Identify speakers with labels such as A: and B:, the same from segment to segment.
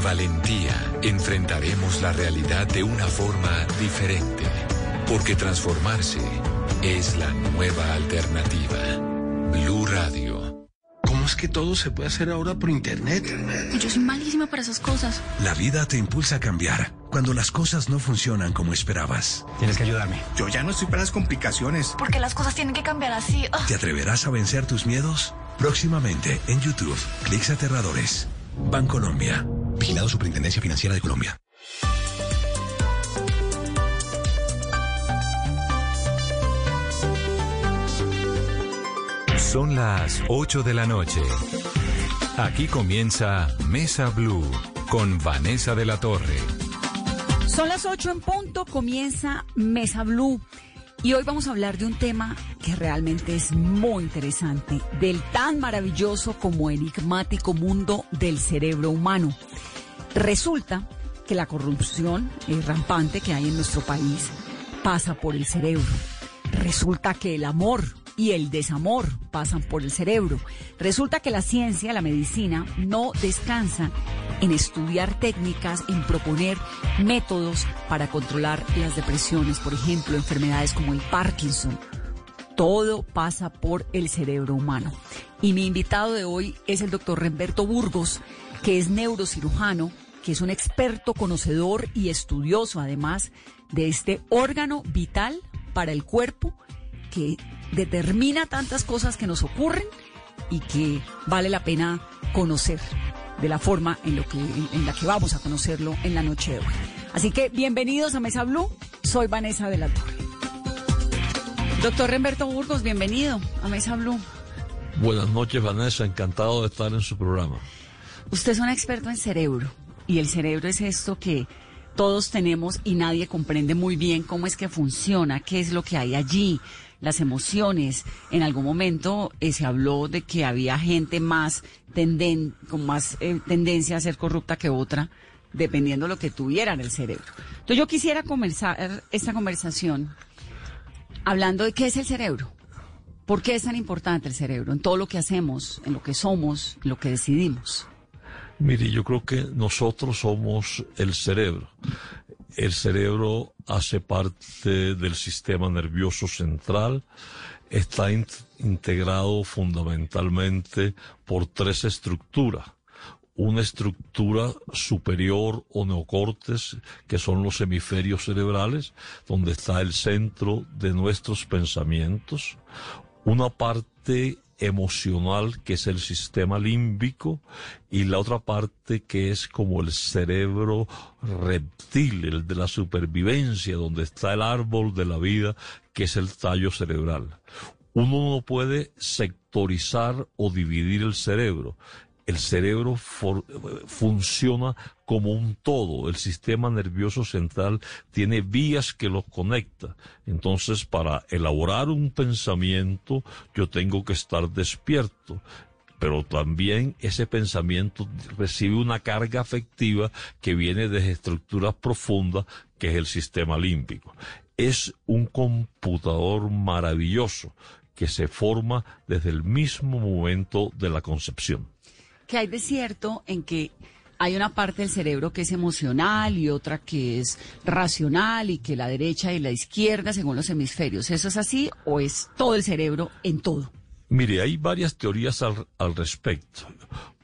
A: Con valentía enfrentaremos la realidad de una forma diferente, porque transformarse es la nueva alternativa. Blue Radio.
B: ¿Cómo es que todo se puede hacer ahora por internet?
C: Yo soy malísima para esas cosas.
D: La vida te impulsa a cambiar cuando las cosas no funcionan como esperabas.
E: Tienes que ayudarme.
F: Yo ya no estoy para las complicaciones.
C: Porque las cosas tienen que cambiar así. Oh.
D: ¿Te atreverás a vencer tus miedos? Próximamente en YouTube, Clics Aterradores. Bancolombia. Vigilado Superintendencia Financiera de Colombia.
A: Son las 8 de la noche. Aquí comienza Mesa Blue con Vanessa de la Torre.
G: Son las 8 en punto, comienza Mesa Blue. Y hoy vamos a hablar de un tema que realmente es muy interesante, del tan maravilloso como enigmático mundo del cerebro humano. Resulta que la corrupción rampante que hay en nuestro país pasa por el cerebro. Resulta que el amor y el desamor pasan por el cerebro. Resulta que la ciencia, la medicina, no descansa en estudiar técnicas, en proponer métodos para controlar las depresiones, por ejemplo, enfermedades como el Parkinson. Todo pasa por el cerebro humano. Y mi invitado de hoy es el doctor Remberto Burgos, que es neurocirujano, que es un experto conocedor y estudioso además de este órgano vital para el cuerpo que determina tantas cosas que nos ocurren y que vale la pena conocer de la forma en, lo que, en la que vamos a conocerlo en la noche de hoy. Así que bienvenidos a Mesa Blue, soy Vanessa de la Torre. Doctor Remberto Burgos, bienvenido a Mesa Blue.
H: Buenas noches Vanessa, encantado de estar en su programa.
G: Usted es un experto en cerebro y el cerebro es esto que todos tenemos y nadie comprende muy bien cómo es que funciona, qué es lo que hay allí, las emociones. En algún momento eh, se habló de que había gente más con más eh, tendencia a ser corrupta que otra, dependiendo de lo que tuviera en el cerebro. Entonces yo quisiera comenzar esta conversación hablando de qué es el cerebro. ¿Por qué es tan importante el cerebro en todo lo que hacemos, en lo que somos, en lo que decidimos?
H: Mire, yo creo que nosotros somos el cerebro. El cerebro hace parte del sistema nervioso central, está integrado fundamentalmente por tres estructuras. Una estructura superior o neocortes, que son los hemisferios cerebrales, donde está el centro de nuestros pensamientos. Una parte emocional, que es el sistema límbico, y la otra parte que es como el cerebro reptil, el de la supervivencia, donde está el árbol de la vida, que es el tallo cerebral. Uno no puede sectorizar o dividir el cerebro el cerebro funciona como un todo. El sistema nervioso central tiene vías que los conecta. Entonces, para elaborar un pensamiento, yo tengo que estar despierto. Pero también ese pensamiento recibe una carga afectiva que viene de estructuras profundas, que es el sistema límbico. Es un computador maravilloso que se forma desde el mismo momento de la concepción
G: que hay de cierto en que hay una parte del cerebro que es emocional y otra que es racional y que la derecha y la izquierda según los hemisferios. ¿Eso es así o es todo el cerebro en todo?
H: Mire, hay varias teorías al, al respecto.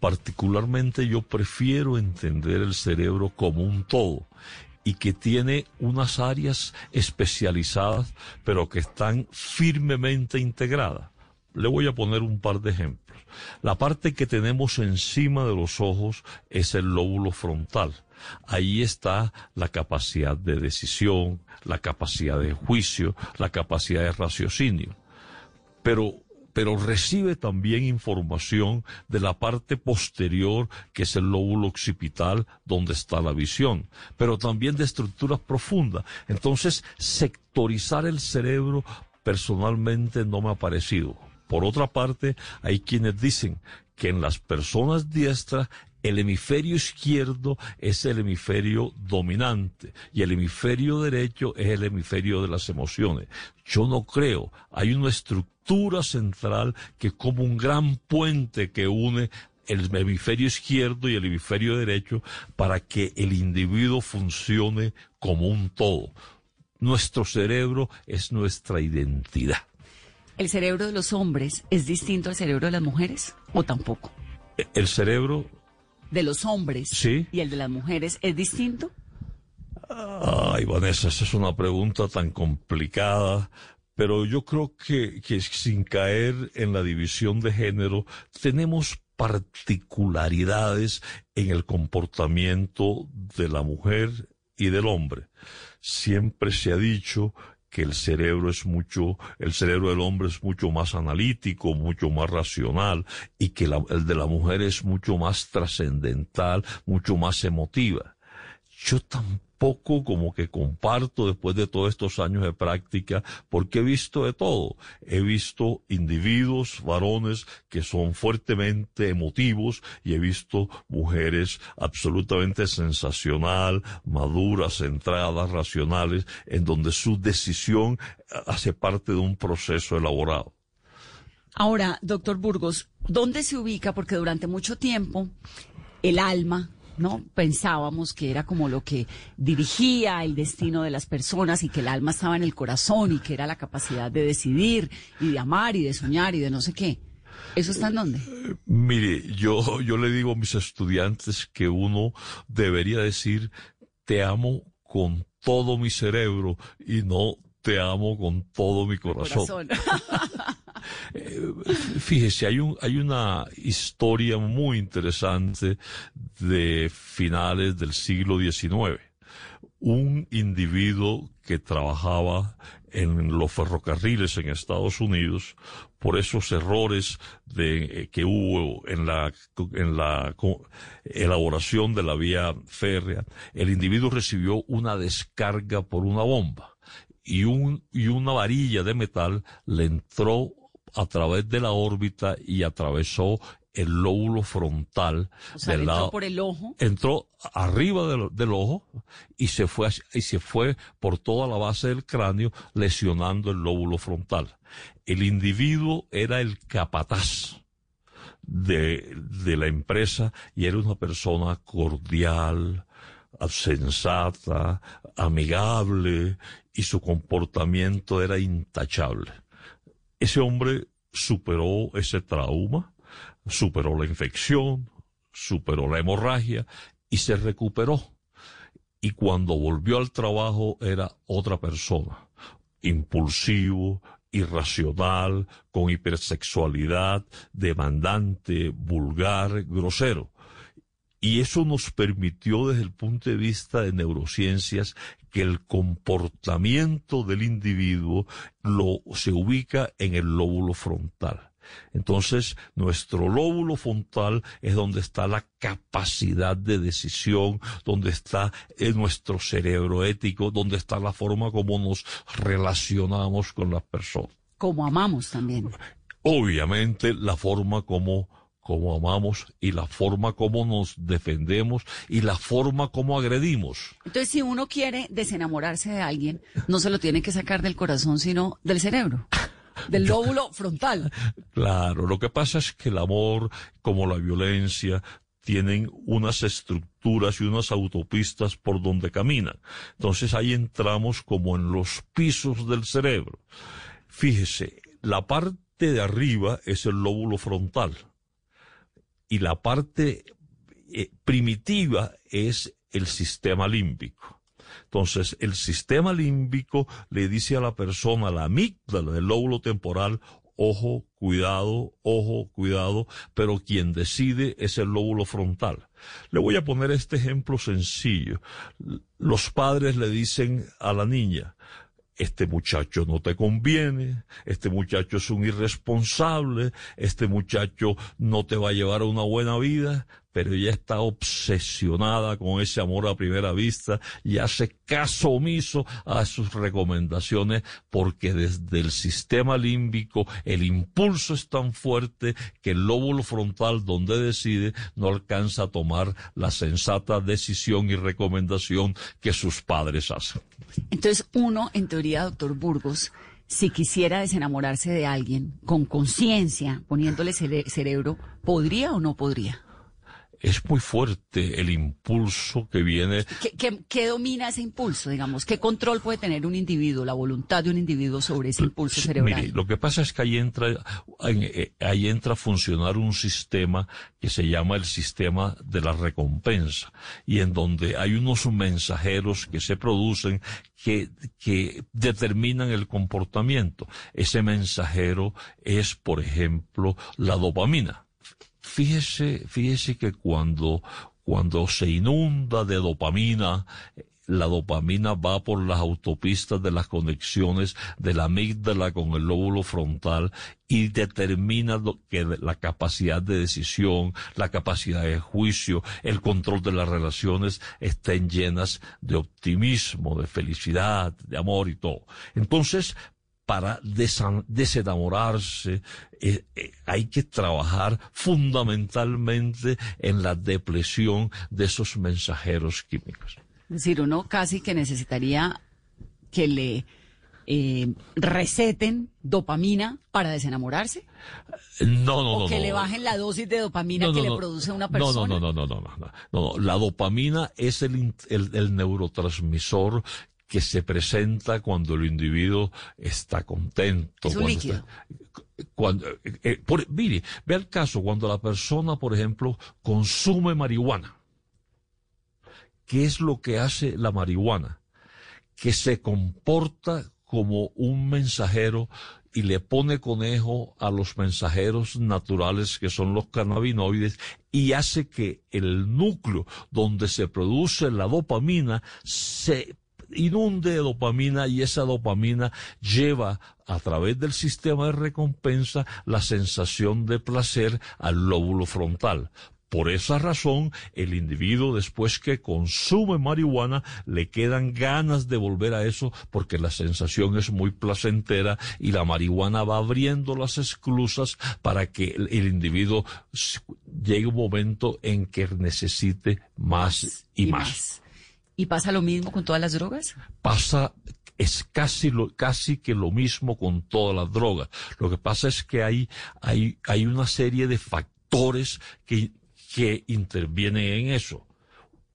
H: Particularmente yo prefiero entender el cerebro como un todo y que tiene unas áreas especializadas, pero que están firmemente integradas. Le voy a poner un par de ejemplos. La parte que tenemos encima de los ojos es el lóbulo frontal. Ahí está la capacidad de decisión, la capacidad de juicio, la capacidad de raciocinio. Pero pero recibe también información de la parte posterior, que es el lóbulo occipital, donde está la visión, pero también de estructuras profundas. Entonces, sectorizar el cerebro personalmente no me ha parecido. Por otra parte, hay quienes dicen que en las personas diestras el hemisferio izquierdo es el hemisferio dominante y el hemisferio derecho es el hemisferio de las emociones. Yo no creo. Hay una estructura central que como un gran puente que une el hemisferio izquierdo y el hemisferio derecho para que el individuo funcione como un todo. Nuestro cerebro es nuestra identidad.
G: ¿El cerebro de los hombres es distinto al cerebro de las mujeres o tampoco?
H: El cerebro,
G: ¿De los hombres
H: Sí.
G: y el de las mujeres es distinto?
H: ay Vanessa, esa es una pregunta tan complicada, pero yo creo que, que sin caer en la división de género, tenemos particularidades en el comportamiento de la mujer y del hombre. Siempre se ha dicho que el cerebro es mucho, el cerebro del hombre es mucho más analítico, mucho más racional, y que la- el de la mujer es mucho más trascendental, mucho más emotiva. Yo tampoco como que comparto después de todos estos años de práctica, porque he visto de todo. He visto individuos, varones, que son fuertemente emotivos y he visto mujeres absolutamente sensacional, maduras, centradas, racionales, en donde su decisión hace parte de un proceso elaborado.
G: Ahora, doctor Burgos, ¿dónde se ubica? Porque durante mucho tiempo el alma, ¿no? Pensábamos que era como lo que dirigía el destino de las personas y que el alma estaba en el corazón y que era la capacidad de decidir y de amar y de soñar y de no sé qué. ¿Eso está en dónde?
H: Mire, yo, yo le digo a mis estudiantes que uno debería decir te amo con todo mi cerebro y no te amo con todo mi corazón. Fíjese, hay, un, hay una historia muy interesante de finales del siglo XIX. Un individuo que trabajaba en los ferrocarriles en Estados Unidos por esos errores eh, que hubo en la, elaboración de la vía férrea, el individuo recibió una descarga por una bomba y una varilla de metal le entró a través de la órbita y atravesó el lóbulo frontal
G: O sea,
H: del
G: entró
H: lado
G: por el ojo.
H: entró arriba del, del ojo y se fue y se fue por toda la base del cráneo lesionando el lóbulo frontal. El individuo era el capataz de, de la empresa y era una persona cordial, sensata, amigable y su comportamiento era intachable. Ese hombre superó ese trauma, superó la infección, superó la hemorragia y se recuperó. Y cuando volvió al trabajo era otra persona, impulsivo, irracional, con hipersexualidad, demandante, vulgar, grosero. Y eso nos permitió desde el punto de vista de neurociencias que el comportamiento del individuo lo, se ubica en el lóbulo frontal. Entonces, nuestro lóbulo frontal es donde está la capacidad de decisión, donde está eh, nuestro cerebro ético, donde está la forma como nos relacionamos con las personas.
G: Como amamos también.
H: Obviamente, la forma como como amamos y la forma como nos defendemos y la forma como agredimos.
G: Entonces, si uno quiere desenamorarse de alguien, no se lo tiene que sacar del corazón, sino del cerebro, del lóbulo frontal.
H: Claro, lo que pasa es que el amor, como la violencia, tienen unas estructuras y unas autopistas por donde caminan. Entonces ahí entramos como en los pisos del cerebro. Fíjese, la parte de arriba es el lóbulo frontal y la parte eh, primitiva es el sistema límbico. Entonces, el sistema límbico le dice a la persona, la amígdala del lóbulo temporal, ojo, cuidado, ojo, cuidado, pero quien decide es el lóbulo frontal. Le voy a poner este ejemplo sencillo. Los padres le dicen a la niña, este muchacho no te conviene, este muchacho es un irresponsable, este muchacho no te va a llevar a una buena vida, pero ella está obsesionada con ese amor a primera vista y hace caso omiso a sus recomendaciones porque desde el sistema límbico el impulso es tan fuerte que el lóbulo frontal donde decide no alcanza a tomar la sensata decisión y recomendación que sus padres hacen.
G: Entonces, uno, en teoría, doctor Burgos, si quisiera desenamorarse de alguien con conciencia, poniéndole cere- cerebro, ¿podría o no podría?
H: Es muy fuerte el impulso que viene.
G: ¿Qué, qué, qué domina ese impulso, digamos? ¿Qué control puede tener un individuo, la voluntad de un individuo sobre ese impulso
H: Sí,
G: cerebral?
H: Mire, lo que pasa es que ahí entra, en- eh, ahí entra a funcionar un sistema que se llama el sistema de la recompensa y en donde hay unos mensajeros que se producen que, que determinan el comportamiento. Ese mensajero es, por ejemplo, la dopamina. Fíjese, fíjese que cuando, cuando se inunda de dopamina, la dopamina va por las autopistas de las conexiones de la amígdala con el lóbulo frontal y determina que la capacidad de decisión, la capacidad de juicio, el control de las relaciones estén llenas de optimismo, de felicidad, de amor y todo. Entonces, para desenamorarse eh, eh, hay que trabajar fundamentalmente en la depresión de esos mensajeros químicos.
G: Es decir, uno casi que necesitaría que le eh, receten dopamina para desenamorarse.
H: No, no,
G: o
H: no.
G: que
H: no.
G: le bajen la dosis de dopamina
H: No,
G: que
H: no,
G: le produce una persona.
H: no, no, no, no, no, no, no. La dopamina es el, in- el, el neurotransmisor que se presenta cuando el individuo está contento.
G: Es un
H: cuando
G: líquido.
H: está- cuando, eh, eh, por- mire, vea el caso cuando la persona, por ejemplo, consume marihuana. ¿Qué es lo que hace la marihuana? Que se comporta como un mensajero y le pone conejo a los mensajeros naturales que son los cannabinoides y hace que el núcleo donde se produce la dopamina se inunde de dopamina y esa dopamina lleva a través del sistema de recompensa la sensación de placer al lóbulo frontal. Por esa razón, el individuo después que consume marihuana le quedan ganas de volver a eso porque la sensación es muy placentera y la marihuana va abriendo las esclusas para que el, individuo llegue un momento en que necesite más y, más.
G: ¿Y pasa lo mismo con todas las drogas?
H: Pasa es casi lo, casi que lo mismo con todas las drogas. Lo que pasa es que hay, hay, hay una serie de factores que, que intervienen en eso.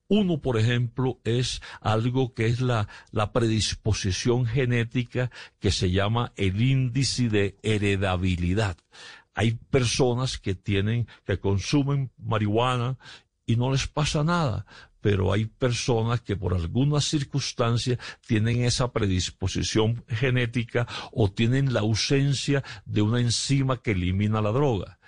H: Uno, por ejemplo, es algo que es la, la predisposición genética que se llama el índice de heredabilidad. Hay personas que tienen, que consumen marihuana y no les pasa nada, pero hay personas que por alguna circunstancia tienen esa predisposición genética o tienen la ausencia de una enzima que elimina la droga.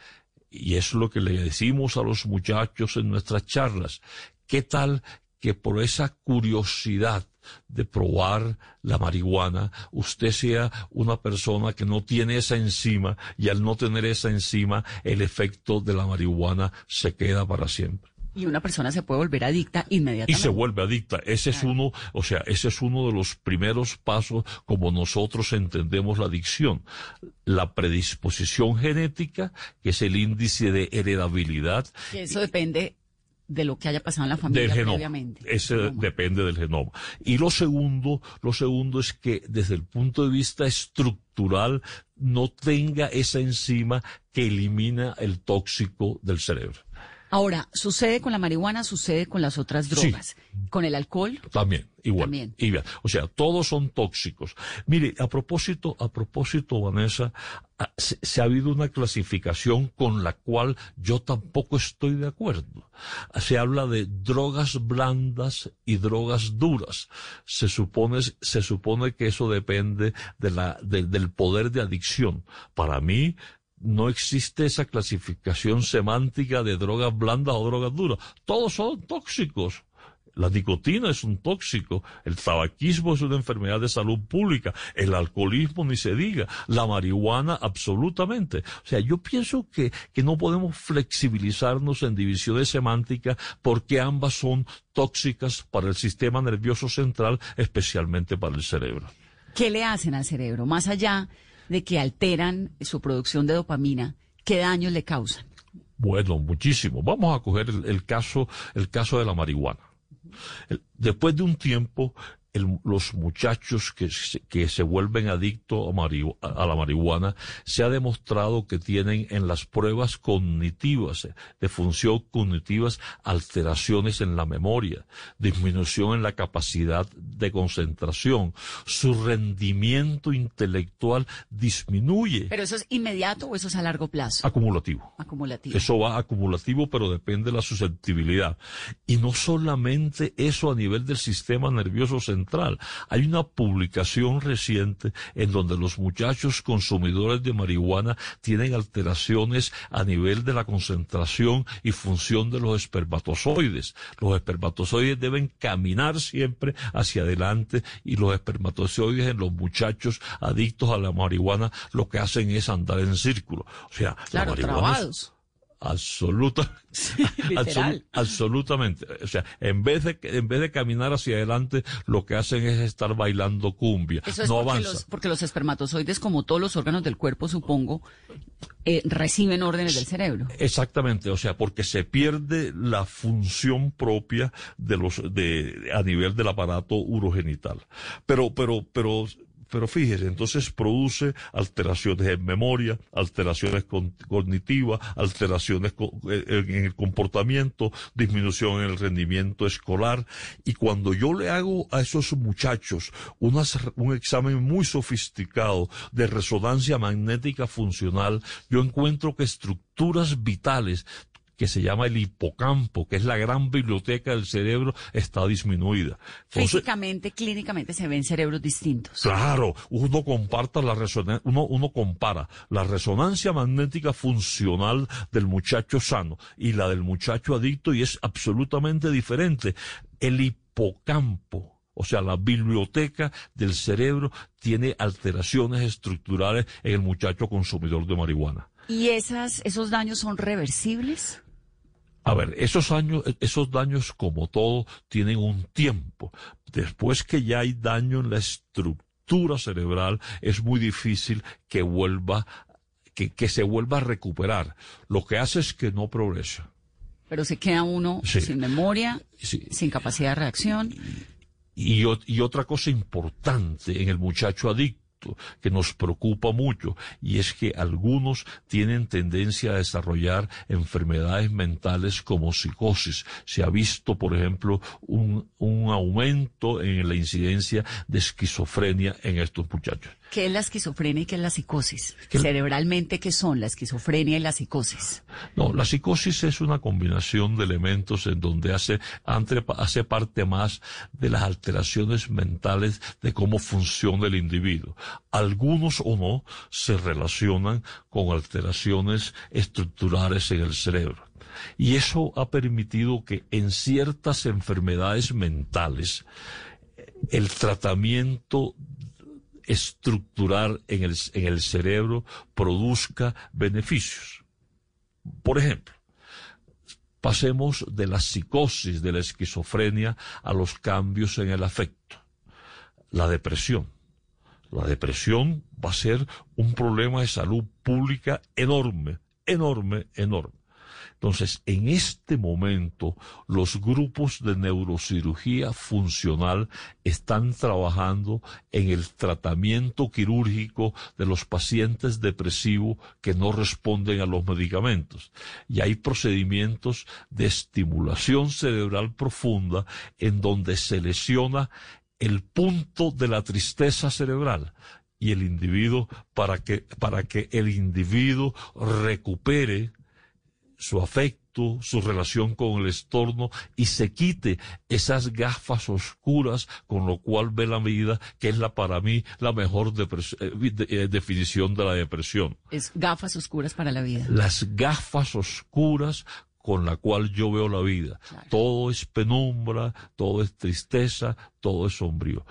H: Y es lo que le decimos a los muchachos en nuestras charlas. ¿Qué tal que por esa curiosidad de probar la marihuana, usted sea una persona que no tiene esa enzima y al no tener esa enzima, el efecto de la marihuana se queda para siempre?
G: Y una persona se puede volver adicta
H: y
G: inmediatamente.
H: se vuelve adicta. Ese es uno, o sea, ese es uno de los primeros pasos como nosotros entendemos la adicción. La predisposición genética, que es el índice de heredabilidad
G: eso depende de lo que haya pasado en la familia
H: del genoma.
G: previamente.
H: Ese
G: Genoma.
H: depende del genoma. Y lo segundo, lo segundo es que desde el punto de vista estructural no tenga esa enzima que elimina el tóxico del cerebro.
G: Ahora, sucede con la marihuana, sucede con las otras
H: Sí.
G: drogas. Con el alcohol,
H: También, igual.
G: También.
H: igual. O sea, todos son tóxicos. Mire, a propósito, a propósito, Vanessa, ah, se, se ha habido una clasificación con la cual yo tampoco estoy de acuerdo. Se habla de drogas blandas y drogas duras. Se supone, se supone que eso depende de la, de- del poder de adicción. Para mí, no existe esa clasificación semántica de drogas blandas o drogas duras. Todos son tóxicos. La nicotina es un tóxico, el tabaquismo es una enfermedad de salud pública, el alcoholismo ni se diga, la marihuana absolutamente. O sea, yo pienso que, que no podemos flexibilizarnos en divisiones semánticas porque ambas son tóxicas para el sistema nervioso central, especialmente para el cerebro.
G: ¿qué le hacen al cerebro? Más allá de que alteran su producción de dopamina, ¿qué daños le causan?
H: Bueno, muchísimo. Vamos a coger el, caso, el caso de la marihuana. Después de un tiempo, el- los muchachos que, se- que se vuelven adictos a, marihu- a la marihuana, se ha demostrado que tienen en las pruebas cognitivas, de función cognitivas, alteraciones en la memoria, disminución en la capacidad de concentración, su rendimiento intelectual disminuye,
G: ¿Pero eso es inmediato o eso es a largo plazo?
H: acumulativo.
G: Acumulativo.
H: Eso va acumulativo, pero depende de la susceptibilidad. Y no solamente eso a nivel del sistema nervioso central. Hay una publicación reciente en donde los muchachos consumidores de marihuana tienen alteraciones a nivel de la concentración y función de los espermatozoides. Los espermatozoides deben caminar siempre hacia adelante y los espermatozoides en los muchachos adictos a la marihuana lo que hacen es andar en círculo. O sea, la
G: claro,
H: marihuana es-
G: trabados.
H: Absoluta, absolu- absolutamente. O sea, en vez de en vez de caminar hacia adelante, lo que hacen es estar bailando cumbia.
G: Eso es
H: no
G: porque,
H: avanza.
G: los, porque los espermatozoides, como todos los órganos del cuerpo, supongo, eh, reciben órdenes del cerebro.
H: Exactamente, o sea, porque se pierde la función propia de los de a nivel del aparato urogenital. Pero pero pero pero fíjese, entonces produce alteraciones en memoria, alteraciones cognitivas, alteraciones eh, en el comportamiento, disminución en el rendimiento escolar. Y cuando yo le hago a esos muchachos un examen muy sofisticado de resonancia magnética funcional, yo encuentro que estructuras vitales que se llama el hipocampo, que es la gran biblioteca del cerebro, está disminuida. Entonces,
G: Físicamente, clínicamente se ven cerebros distintos.
H: Claro, uno comparta la resonancia, uno, uno compara la resonancia magnética funcional del muchacho sano y la del muchacho adicto y es absolutamente diferente. El hipocampo, o sea, la biblioteca del cerebro tiene alteraciones estructurales en el muchacho consumidor de marihuana.
G: ¿Y esas, esos daños son reversibles?
H: A ver, esos años, esos daños, como todo, tienen un tiempo. Después que ya hay daño en la estructura cerebral, es muy difícil que vuelva, que, que se vuelva a recuperar. Lo que hace es que no progresa.
G: Pero se queda uno
H: Sí.
G: sin memoria,
H: Sí.
G: sin capacidad de reacción.
H: Y, y otra cosa importante en el muchacho adicto que nos preocupa mucho y es que algunos tienen tendencia a desarrollar enfermedades mentales como psicosis. Se ha visto, por ejemplo, un, un aumento en la incidencia de esquizofrenia en estos muchachos.
G: ¿Qué es la esquizofrenia y qué es la psicosis?
H: ¿Qué-
G: Cerebralmente, ¿qué son la esquizofrenia y la psicosis?
H: No, la psicosis es una combinación de elementos en donde hace, entre- hace parte más de las alteraciones mentales de cómo funciona el individuo. Algunos o no se relacionan con alteraciones estructurales en el cerebro. Y eso ha permitido que en ciertas enfermedades mentales el tratamiento estructural en el, en el cerebro produzca beneficios. Por ejemplo, pasemos de la psicosis, de la esquizofrenia, a los cambios en el afecto. La depresión. La depresión va a ser un problema de salud pública enorme, enorme, enorme. Entonces, en este momento, los grupos de neurocirugía funcional están trabajando en el tratamiento quirúrgico de los pacientes depresivos que no responden a los medicamentos. Y hay procedimientos de estimulación cerebral profunda en donde se lesiona el punto de la tristeza cerebral y el individuo para que, para que el individuo recupere su afecto, su relación con el estorno y se quite esas gafas oscuras con lo cual ve la vida, que es la para mí la mejor eh, de- eh, definición de la depresión.
G: Es gafas oscuras para la vida.
H: Las gafas oscuras con la cual yo veo la vida.
G: Claro.
H: Todo es penumbra, todo es tristeza, todo es sombrío.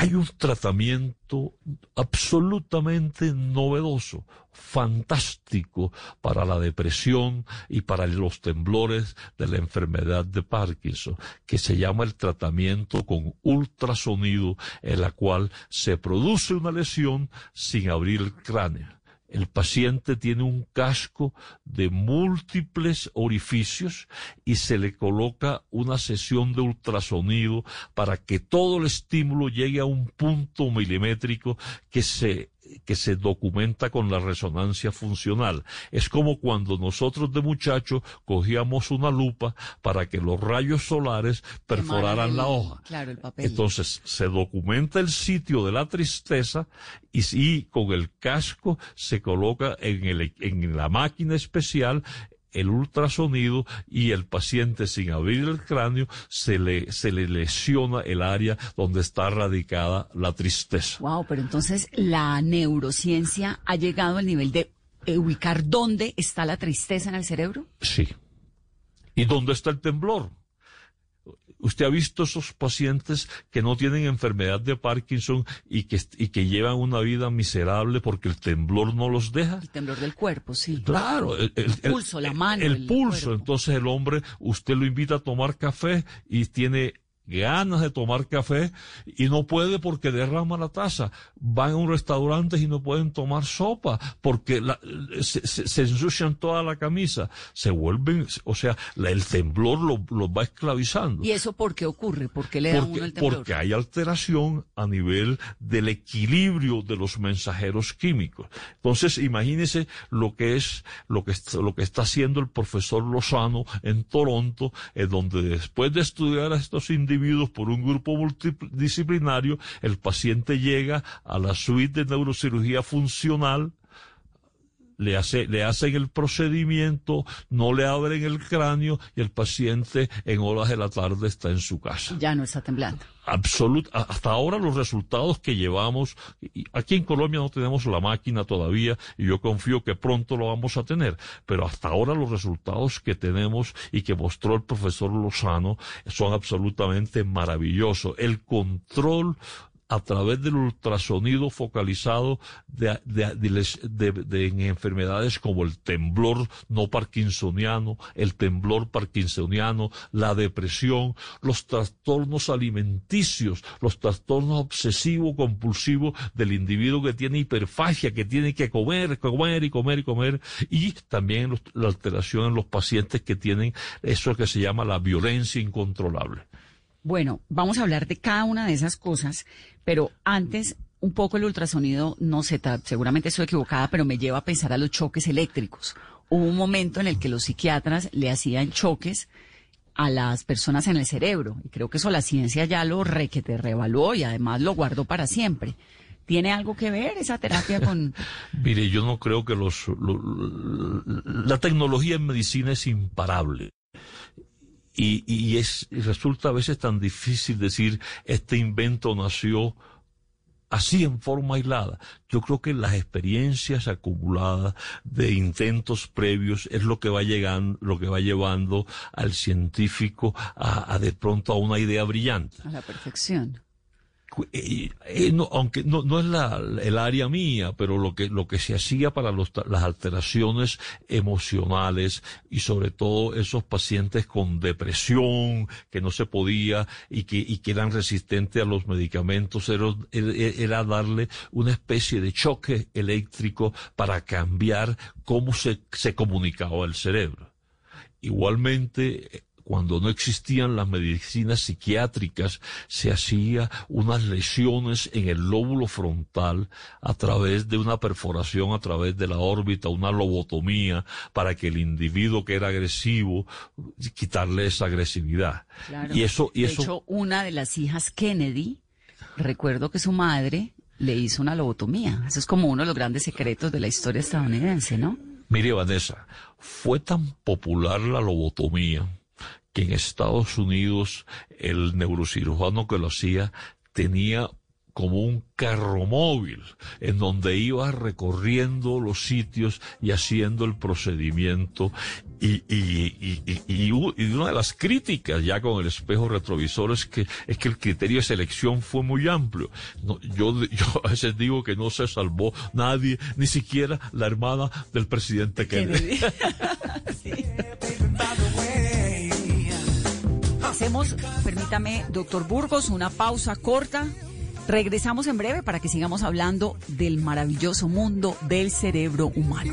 H: Hay un tratamiento absolutamente novedoso, fantástico para la depresión y para los temblores de la enfermedad de Parkinson, que se llama el tratamiento con ultrasonido, en la cual se produce una lesión sin abrir el cráneo. El paciente tiene un casco de múltiples orificios y se le coloca una sesión de ultrasonido para que todo el estímulo llegue a un punto milimétrico que se que se documenta con la resonancia funcional. Es como cuando nosotros de muchachos cogíamos una lupa para que los rayos solares perforaran la hoja.
G: Claro, el papel.
H: Entonces se documenta el sitio de la tristeza y, y con el casco se coloca en, el, en la máquina especial el ultrasonido y el paciente sin abrir el cráneo se le, se le lesiona el área donde está radicada la tristeza.
G: Wow, pero entonces la neurociencia ha llegado al nivel de ubicar dónde está la tristeza en el cerebro.
H: Sí. ¿Y dónde está el temblor? Usted ha visto esos pacientes que no tienen enfermedad de Parkinson y que, y que llevan una vida miserable porque el temblor no los deja.
G: El temblor del cuerpo, sí.
H: Claro, el,
G: el, el pulso, la mano.
H: El, pulso.
G: Cuerpo.
H: Entonces el hombre, usted lo invita a tomar café y tiene ganas de tomar café y no puede porque derrama la taza. Van a un restaurante y no pueden tomar sopa porque la, se, se, se, ensucian toda la camisa. Se vuelven, o sea, la, el temblor los lo va esclavizando.
G: ¿Y eso por qué ocurre? ¿Por qué le da
H: porque,
G: uno el temblor?
H: Porque hay alteración a nivel del equilibrio de los mensajeros químicos. Entonces, imagínese lo que es, lo que, lo que está haciendo el profesor Lozano en Toronto, en donde después de estudiar a estos individuos por un grupo multidisciplinario, el paciente llega a la suite de neurocirugía funcional, le, hace, le hacen el procedimiento, no le abren el cráneo y el paciente en horas de la tarde está en su casa.
G: Ya no está temblando.
H: Absolut, hasta ahora los resultados que llevamos, aquí en Colombia no tenemos la máquina todavía y yo confío que pronto lo vamos a tener, pero hasta ahora los resultados que tenemos y que mostró el profesor Lozano son absolutamente maravillosos. El control a través del ultrasonido focalizado de, de, de, en enfermedades como el temblor no parkinsoniano, el temblor parkinsoniano, la depresión, los trastornos alimenticios, los trastornos obsesivo-compulsivos del individuo que tiene hiperfagia, que tiene que comer, comer y comer y comer, y también la alteración en los pacientes que tienen eso que se llama la violencia incontrolable.
G: Bueno, vamos a hablar de cada una de esas cosas, pero antes un poco el ultrasonido, no sé, seguramente estoy equivocada, pero me lleva a pensar a los choques eléctricos. Hubo un momento en el que los psiquiatras le hacían choques a las personas en el cerebro, y creo que eso la ciencia ya lo requete revaluó y además lo guardó para siempre. ¿Tiene algo que ver esa terapia con...?
H: Mire, yo no creo que los... Lo, la tecnología en medicina es imparable. Y, y, es, resulta a veces tan difícil decir este invento nació así en forma aislada. Yo creo que las experiencias acumuladas de intentos previos es lo que va llegando, lo que va llevando al científico a, a de pronto a una idea brillante.
G: A la perfección.
H: Eh, eh, aunque no, es el área mía, pero lo que, se hacía para las alteraciones emocionales y sobre todo esos pacientes con depresión que no se podía y que, eran resistentes a los medicamentos era, darle una especie de choque eléctrico para cambiar cómo se comunicaba el cerebro. Igualmente, cuando no existían las medicinas psiquiátricas, se hacía unas lesiones en el lóbulo frontal a través de una perforación a través de la órbita, una lobotomía, para que el individuo que era agresivo, quitarle esa agresividad.
G: Claro.
H: Y eso, y
G: de
H: eso.
G: hecho, una de las hijas Kennedy, recuerdo que su madre le hizo una lobotomía. Eso es como uno de los grandes secretos de la historia estadounidense, ¿no?
H: Mire, Vanessa, fue tan popular la lobotomía que en Estados Unidos el neurocirujano que lo hacía tenía como un carro móvil en donde iba recorriendo los sitios y haciendo el procedimiento y, y, y, y, una de las críticas ya con el espejo retrovisor es que es que el criterio de selección fue muy amplio. No, yo, yo a veces digo que no se salvó nadie, ni siquiera la hermana del presidente Kennedy.
G: sí. Hacemos, permítame, doctor Burgos, una pausa corta Regresamos en breve para que sigamos hablando del maravilloso mundo del cerebro humano.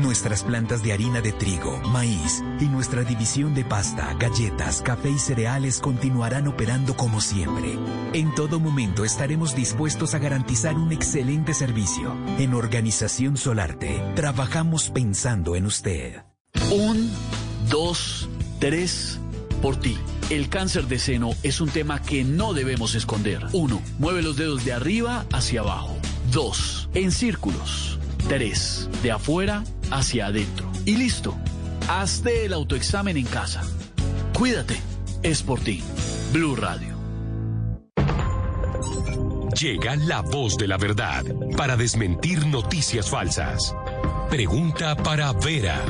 E: Nuestras plantas de harina de trigo, maíz y nuestra división de pasta, galletas, café y cereales continuarán operando como siempre. En todo momento estaremos dispuestos a garantizar un excelente servicio. En Organización Solarte, trabajamos pensando en usted.
I: Un Dos, tres, por ti. El cáncer de seno es un tema que no debemos esconder. Uno, mueve los dedos de arriba hacia abajo. Dos, en círculos. Tres, de afuera hacia adentro. Y listo. Hazte el autoexamen en casa. Cuídate. Es por ti. Blue Radio.
J: Llega la voz de la verdad para desmentir noticias falsas. Pregunta para Vera.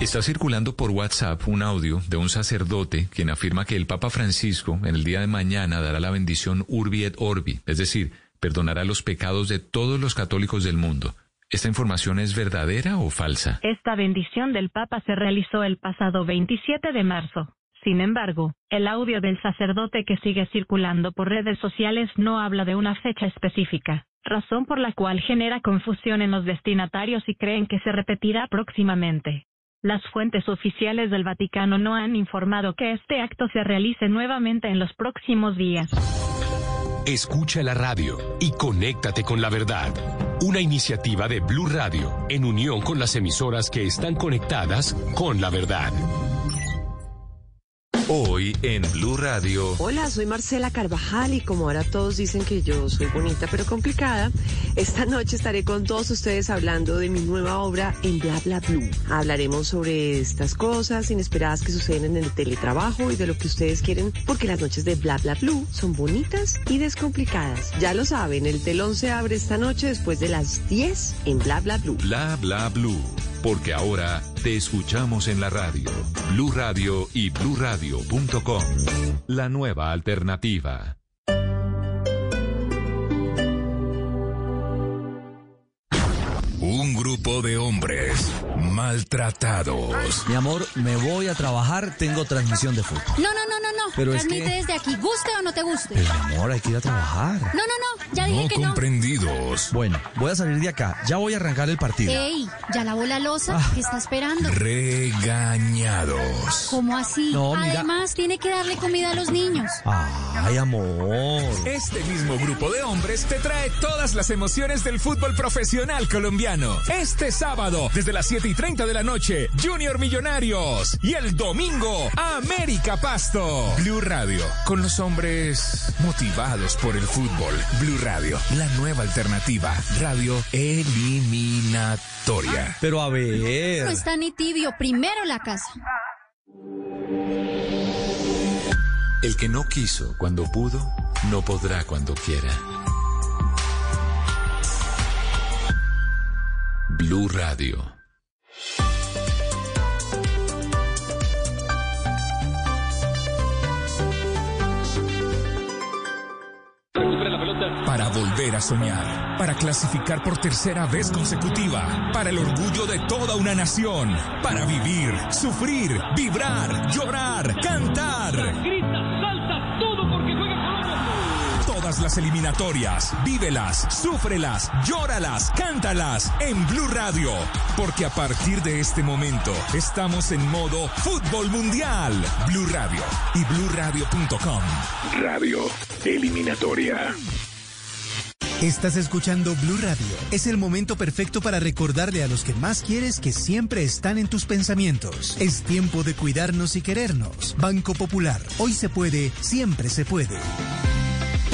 A: Está circulando por WhatsApp un audio de un sacerdote quien afirma que el Papa Francisco en el día de mañana dará la bendición Urbi et Orbi, es decir, perdonará los pecados de todos los católicos del mundo. ¿Esta información es verdadera o falsa?
K: Esta bendición del Papa se realizó el pasado 27 de marzo. Sin embargo, el audio del sacerdote que sigue circulando por redes sociales no habla de una fecha específica, razón por la cual genera confusión en los destinatarios y creen que se repetirá próximamente. Las fuentes oficiales del Vaticano no han informado que este acto se realice nuevamente en los próximos días.
J: Escucha la radio y conéctate con la verdad. Una iniciativa de Blue Radio en unión con las emisoras que están conectadas con la verdad.
A: Hoy en Blue Radio.
L: Hola, soy Marcela Carvajal y como ahora todos dicen que yo soy bonita pero complicada, esta noche estaré con todos ustedes hablando de mi nueva obra en Bla Bla Blue. Hablaremos sobre estas cosas inesperadas que suceden en el teletrabajo y de lo que ustedes quieren porque las noches de Bla Bla Blue son bonitas y descomplicadas. Ya lo saben, el telón se abre esta noche después de las 10 en Bla Bla Blue.
A: Bla Bla Blue porque ahora te escuchamos en la radio, Blue Radio y bluradio.com. La nueva alternativa.
D: Maltratados.
M: Mi amor, me voy a trabajar, tengo transmisión de fútbol.
C: No, no, no, no, no.
M: Pero
C: Transmite
M: es que...
C: desde aquí, guste o no te guste.
M: Pero mi amor, hay que ir a trabajar.
C: No, no, no, ya dije
D: No
C: que no.
D: comprendidos.
M: Bueno, voy a salir de acá. Ya voy a arrancar el partido.
C: Ey, ya lavó la losa,
M: Ah.
C: ¿qué está esperando?
D: Regañados.
C: ¿Cómo así?
M: No, mira.
C: Además, tiene que darle comida a los niños.
M: Ay, amor.
F: Este mismo grupo de hombres te trae todas las emociones del fútbol profesional colombiano. Este sábado, desde las 7 y 30 de la noche, Junior Millonarios. Y el domingo, América Pasto. Blue Radio, con los hombres motivados por el fútbol. Blue Radio, la nueva alternativa. Radio eliminatoria.
M: Pero a ver.
C: No está ni tibio, primero la casa.
A: El que no quiso cuando pudo, no podrá cuando quiera. Blue Radio.
F: Para volver a soñar, para clasificar por tercera vez consecutiva, para el orgullo de toda una nación, para vivir, sufrir, vibrar, llorar, cantar. Las eliminatorias, vívelas, súfrelas, llóralas, cántalas en Blue Radio, porque a partir de este momento estamos en modo fútbol mundial. Blue Radio y bluradio.com.
J: Radio Eliminatoria.
N: Estás escuchando Blue Radio. Es el momento perfecto para recordarle a los que más quieres que siempre están en tus pensamientos. Es tiempo de cuidarnos y querernos. Banco Popular. Hoy se puede, siempre se puede.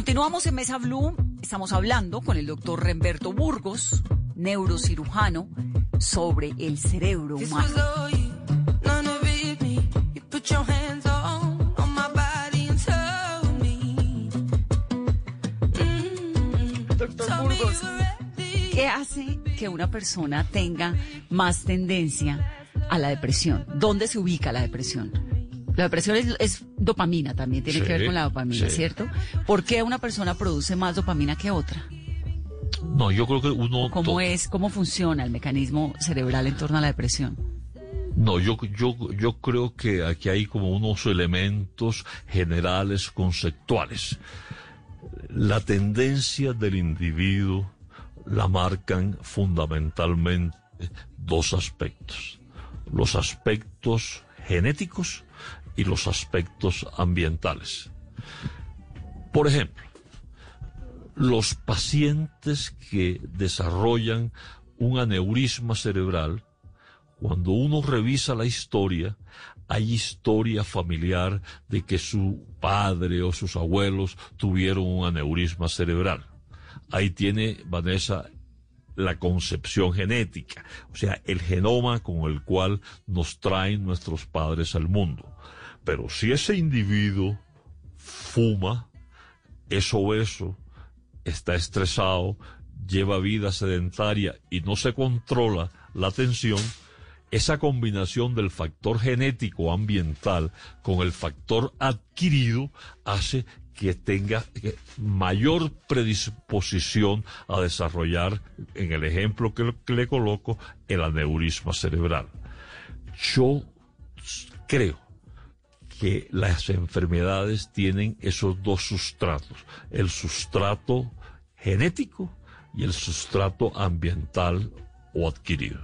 G: Continuamos en Mesa Blue. Estamos hablando con el doctor Remberto Burgos, neurocirujano, sobre el cerebro humano. Doctor Burgos, ¿qué hace que una persona tenga más tendencia a la depresión? ¿Dónde se ubica la depresión? La depresión es, es dopamina también, tiene
H: Sí,
G: que ver con la dopamina,
H: sí.
G: ¿cierto? ¿Por qué una persona produce más dopamina que otra?
H: No, yo creo que uno...
G: ¿Cómo es, cómo funciona el mecanismo cerebral en torno a la depresión?
H: No, yo, yo, yo creo que aquí hay como unos elementos generales conceptuales. La tendencia del individuo la marcan fundamentalmente dos aspectos. Los aspectos genéticos y los aspectos ambientales. Por ejemplo, los pacientes que desarrollan un aneurisma cerebral, cuando uno revisa la historia, hay historia familiar de que su padre o sus abuelos tuvieron un aneurisma cerebral. Ahí tiene Vanessa la concepción genética, o sea, el genoma con el cual nos traen nuestros padres al mundo. Pero si ese individuo fuma, es obeso, está estresado, lleva vida sedentaria y no se controla la atención, esa combinación del factor genético ambiental con el factor adquirido hace que tenga mayor predisposición a desarrollar, en el ejemplo que le coloco, el aneurisma cerebral. Yo creo que las enfermedades tienen esos dos sustratos, el sustrato genético y el sustrato ambiental o adquirido.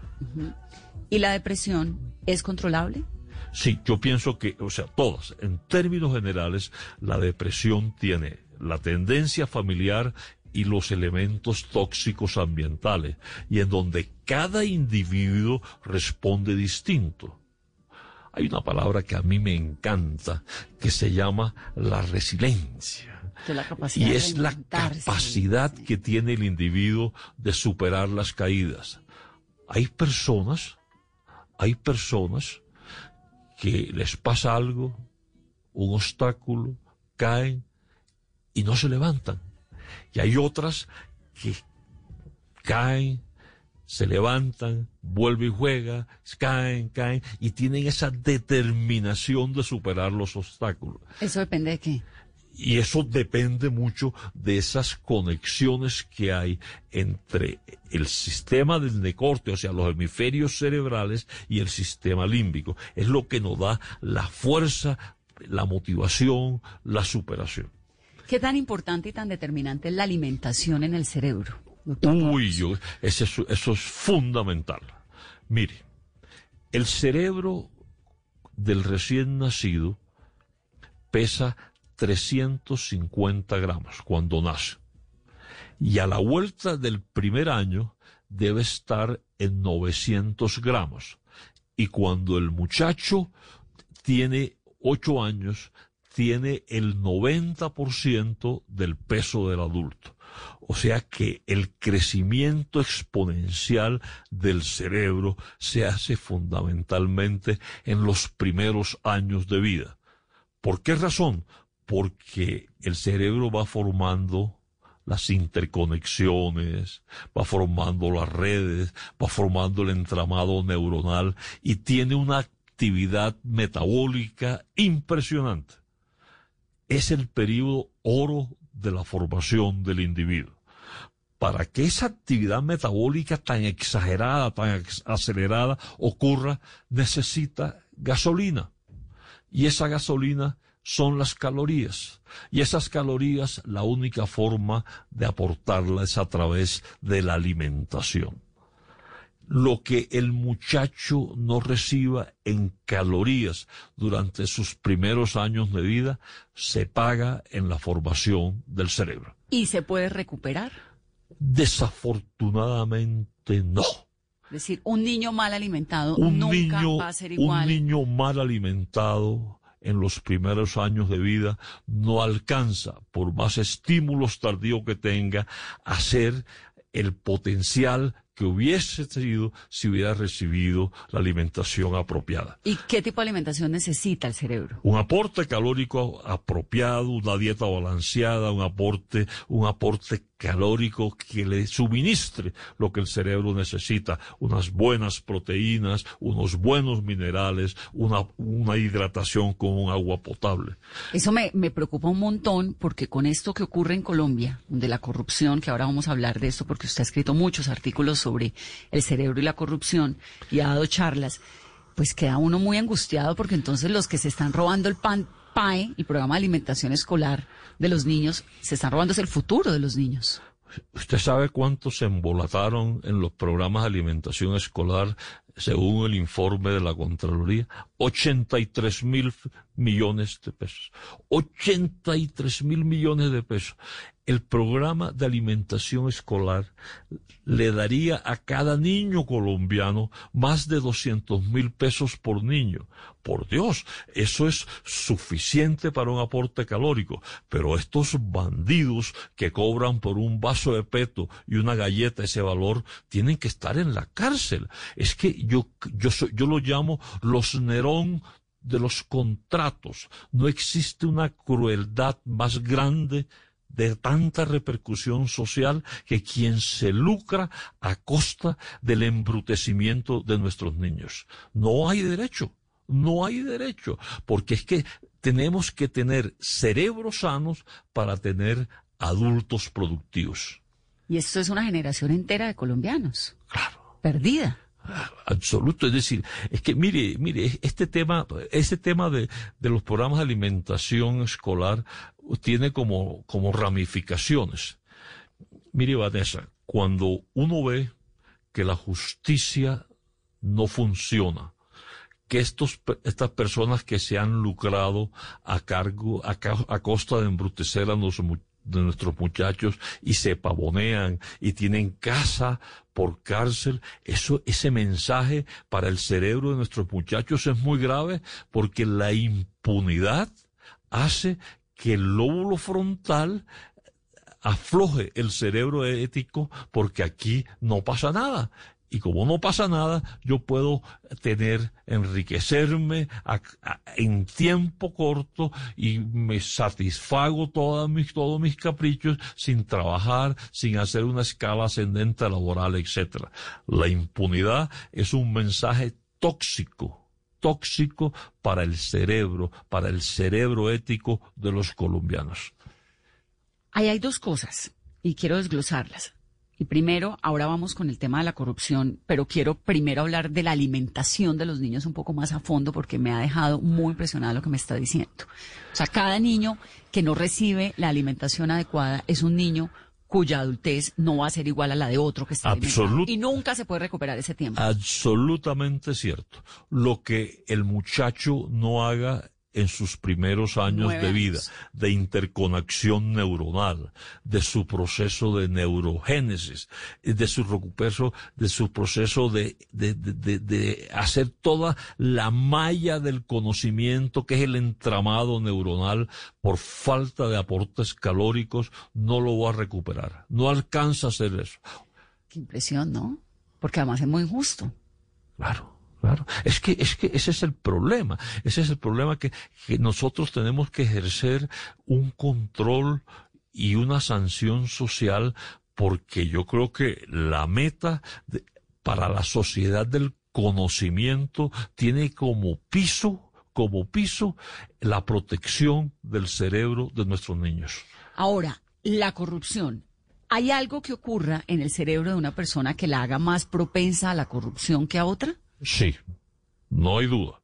G: ¿Y la depresión es controlable?
H: Sí, yo pienso que, o sea, todas, en términos generales, la depresión tiene la tendencia familiar y los elementos tóxicos ambientales, y en donde cada individuo responde distinto. Hay una palabra que a mí me encanta, que se llama la resiliencia.
G: La
H: Y es la capacidad que tiene el individuo de superar las caídas. Hay personas, hay personas que les pasa algo, un obstáculo, caen y no se levantan. Y hay otras que caen, se levantan, vuelve y juega, caen, caen y tienen esa determinación de superar los obstáculos.
G: ¿Eso depende de qué?
H: Y eso depende mucho de esas conexiones que hay entre el sistema del necorte, o sea, los hemisferios cerebrales y el sistema límbico. Es lo que nos da la fuerza, la motivación, la superación.
G: ¿Qué tan importante y tan determinante es la alimentación en el cerebro?
H: Uy, yo, eso es fundamental. Mire, el cerebro del recién nacido pesa 350 gramos cuando nace. Y a la vuelta del primer año debe estar en 900 gramos. Y cuando el muchacho tiene 8 años, tiene el 90% del peso del adulto. O sea que el crecimiento exponencial del cerebro se hace fundamentalmente en los primeros años de vida. ¿Por qué razón? Porque el cerebro va formando las interconexiones, va formando las redes, va formando el entramado neuronal y tiene una actividad metabólica impresionante. Es el periodo oro de la formación del individuo. Para que esa actividad metabólica tan exagerada, tan acelerada ocurra, necesita gasolina. Y esa gasolina son las calorías. Y esas calorías, la única forma de aportarlas es a través de la alimentación. lo que el muchacho no reciba en calorías durante sus primeros años de vida se paga en la formación del cerebro.
G: ¿Y se puede recuperar?
H: Desafortunadamente no.
G: Es decir, un niño mal alimentado
H: Un
G: nunca
H: niño,
G: va a ser
H: un
G: igual.
H: niño mal alimentado en los primeros años de vida no alcanza, por más estímulos tardíos que tenga, a ser el potencial que hubiese tenido si hubiera recibido la alimentación apropiada.
G: ¿Y qué tipo de alimentación necesita el cerebro?
H: Un aporte calórico apropiado, una dieta balanceada, un aporte, un aporte calórico que le suministre lo que el cerebro necesita, unas buenas proteínas, unos buenos minerales, una, una hidratación con un agua potable.
G: Eso me, me preocupa un montón porque con esto que ocurre en Colombia, de la corrupción, que ahora vamos a hablar de esto porque usted ha escrito muchos artículos sobre el cerebro y la corrupción y ha dado charlas, pues queda uno muy angustiado porque entonces los que se están robando el pan PAE, el programa de alimentación escolar de los niños, se están robando el futuro de los niños.
H: ¿Usted sabe cuántos se embolataron en los programas de alimentación escolar según el informe de la Contraloría? 83 mil millones de pesos. 83 mil millones de pesos. El programa de alimentación escolar le daría a cada niño colombiano más de 200 mil pesos por niño. Por Dios, eso es suficiente para un aporte calórico. Pero estos bandidos que cobran por un vaso de peto y una galleta ese valor, tienen que estar en la cárcel. Es que yo, yo, yo lo llamo los Nerón de los contratos. No existe una crueldad más grande de tanta repercusión social que quien se lucra a costa del embrutecimiento de nuestros niños. No hay derecho, no hay derecho, porque es que tenemos que tener cerebros sanos para tener adultos productivos.
G: Y esto es una generación entera de colombianos. Claro. Perdida.
H: Absoluto. Es decir, es que mire, mire, este tema, este tema de, de los programas de alimentación escolar tiene como, como ramificaciones. Mire, Vanessa, cuando uno ve que la justicia no funciona, que estos, estas personas que se han lucrado a cargo, a, a costa de embrutecer a los de nuestros muchachos y se pavonean y tienen casa por cárcel, eso, ese mensaje para el cerebro de nuestros muchachos es muy grave porque la impunidad hace que el lóbulo frontal afloje el cerebro ético porque aquí no pasa nada. Y como no pasa nada, yo puedo tener, enriquecerme en tiempo corto y me satisfago todas mis, todos mis caprichos sin trabajar, sin hacer una escala ascendente laboral, etcétera. La impunidad es un mensaje tóxico, tóxico para el cerebro, para el cerebro ético de los colombianos.
G: Ahí hay dos cosas y quiero desglosarlas. Y primero, ahora vamos con el tema de la corrupción, pero quiero primero hablar de la alimentación de los niños un poco más a fondo porque me ha dejado muy impresionada lo que me está diciendo. O sea, cada niño que no recibe la alimentación adecuada es un niño cuya adultez no va a ser igual a la de otro que está.
H: Absolut-
G: Y nunca se puede recuperar ese tiempo.
H: Absolutamente cierto. Lo que el muchacho no haga en sus primeros años
G: Nueve
H: de vida,
G: años.
H: de interconexión neuronal, de su proceso de neurogénesis, eh, de su recupero, de su proceso de, de, de- de- de hacer toda la malla del conocimiento que es el entramado neuronal por falta de aportes calóricos, no lo va a recuperar. No alcanza a hacer eso.
G: Qué impresión, ¿no? Porque además es muy injusto.
H: Claro. Claro, es que, es que ese es el problema, ese es el problema que, nosotros tenemos que ejercer un control y una sanción social porque yo creo que la meta para la sociedad del conocimiento tiene como piso, como piso, la protección del cerebro de nuestros niños.
G: Ahora, la corrupción. ¿Hay algo que ocurra en el cerebro de una persona que la haga más propensa a la corrupción que a otra?
H: Sí, no hay duda.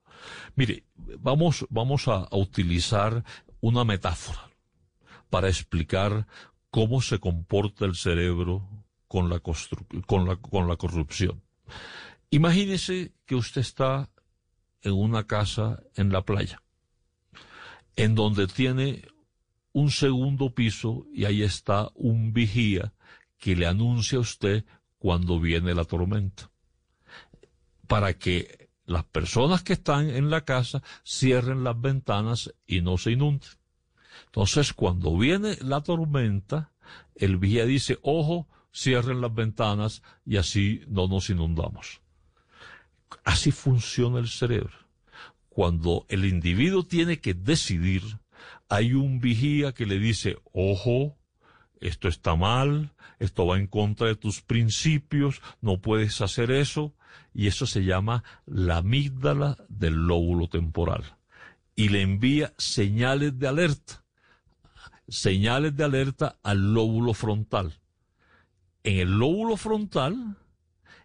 H: Mire, vamos, vamos a, utilizar una metáfora para explicar cómo se comporta el cerebro con la, con la, con la corrupción. Imagínese que usted está en una casa en la playa, en donde tiene un segundo piso y ahí está un vigía que le anuncia a usted cuando viene la tormenta, para que las personas que están en la casa cierren las ventanas y no se inunden. Entonces, cuando viene la tormenta, el vigía dice, ojo, cierren las ventanas y así no nos inundamos. Así funciona el cerebro. Cuando el individuo tiene que decidir, hay un vigía que le dice, ojo, esto está mal, esto va en contra de tus principios, no puedes hacer eso, y eso se llama la amígdala del lóbulo temporal. Y le envía señales de alerta, señales de alerta al lóbulo frontal. En el lóbulo frontal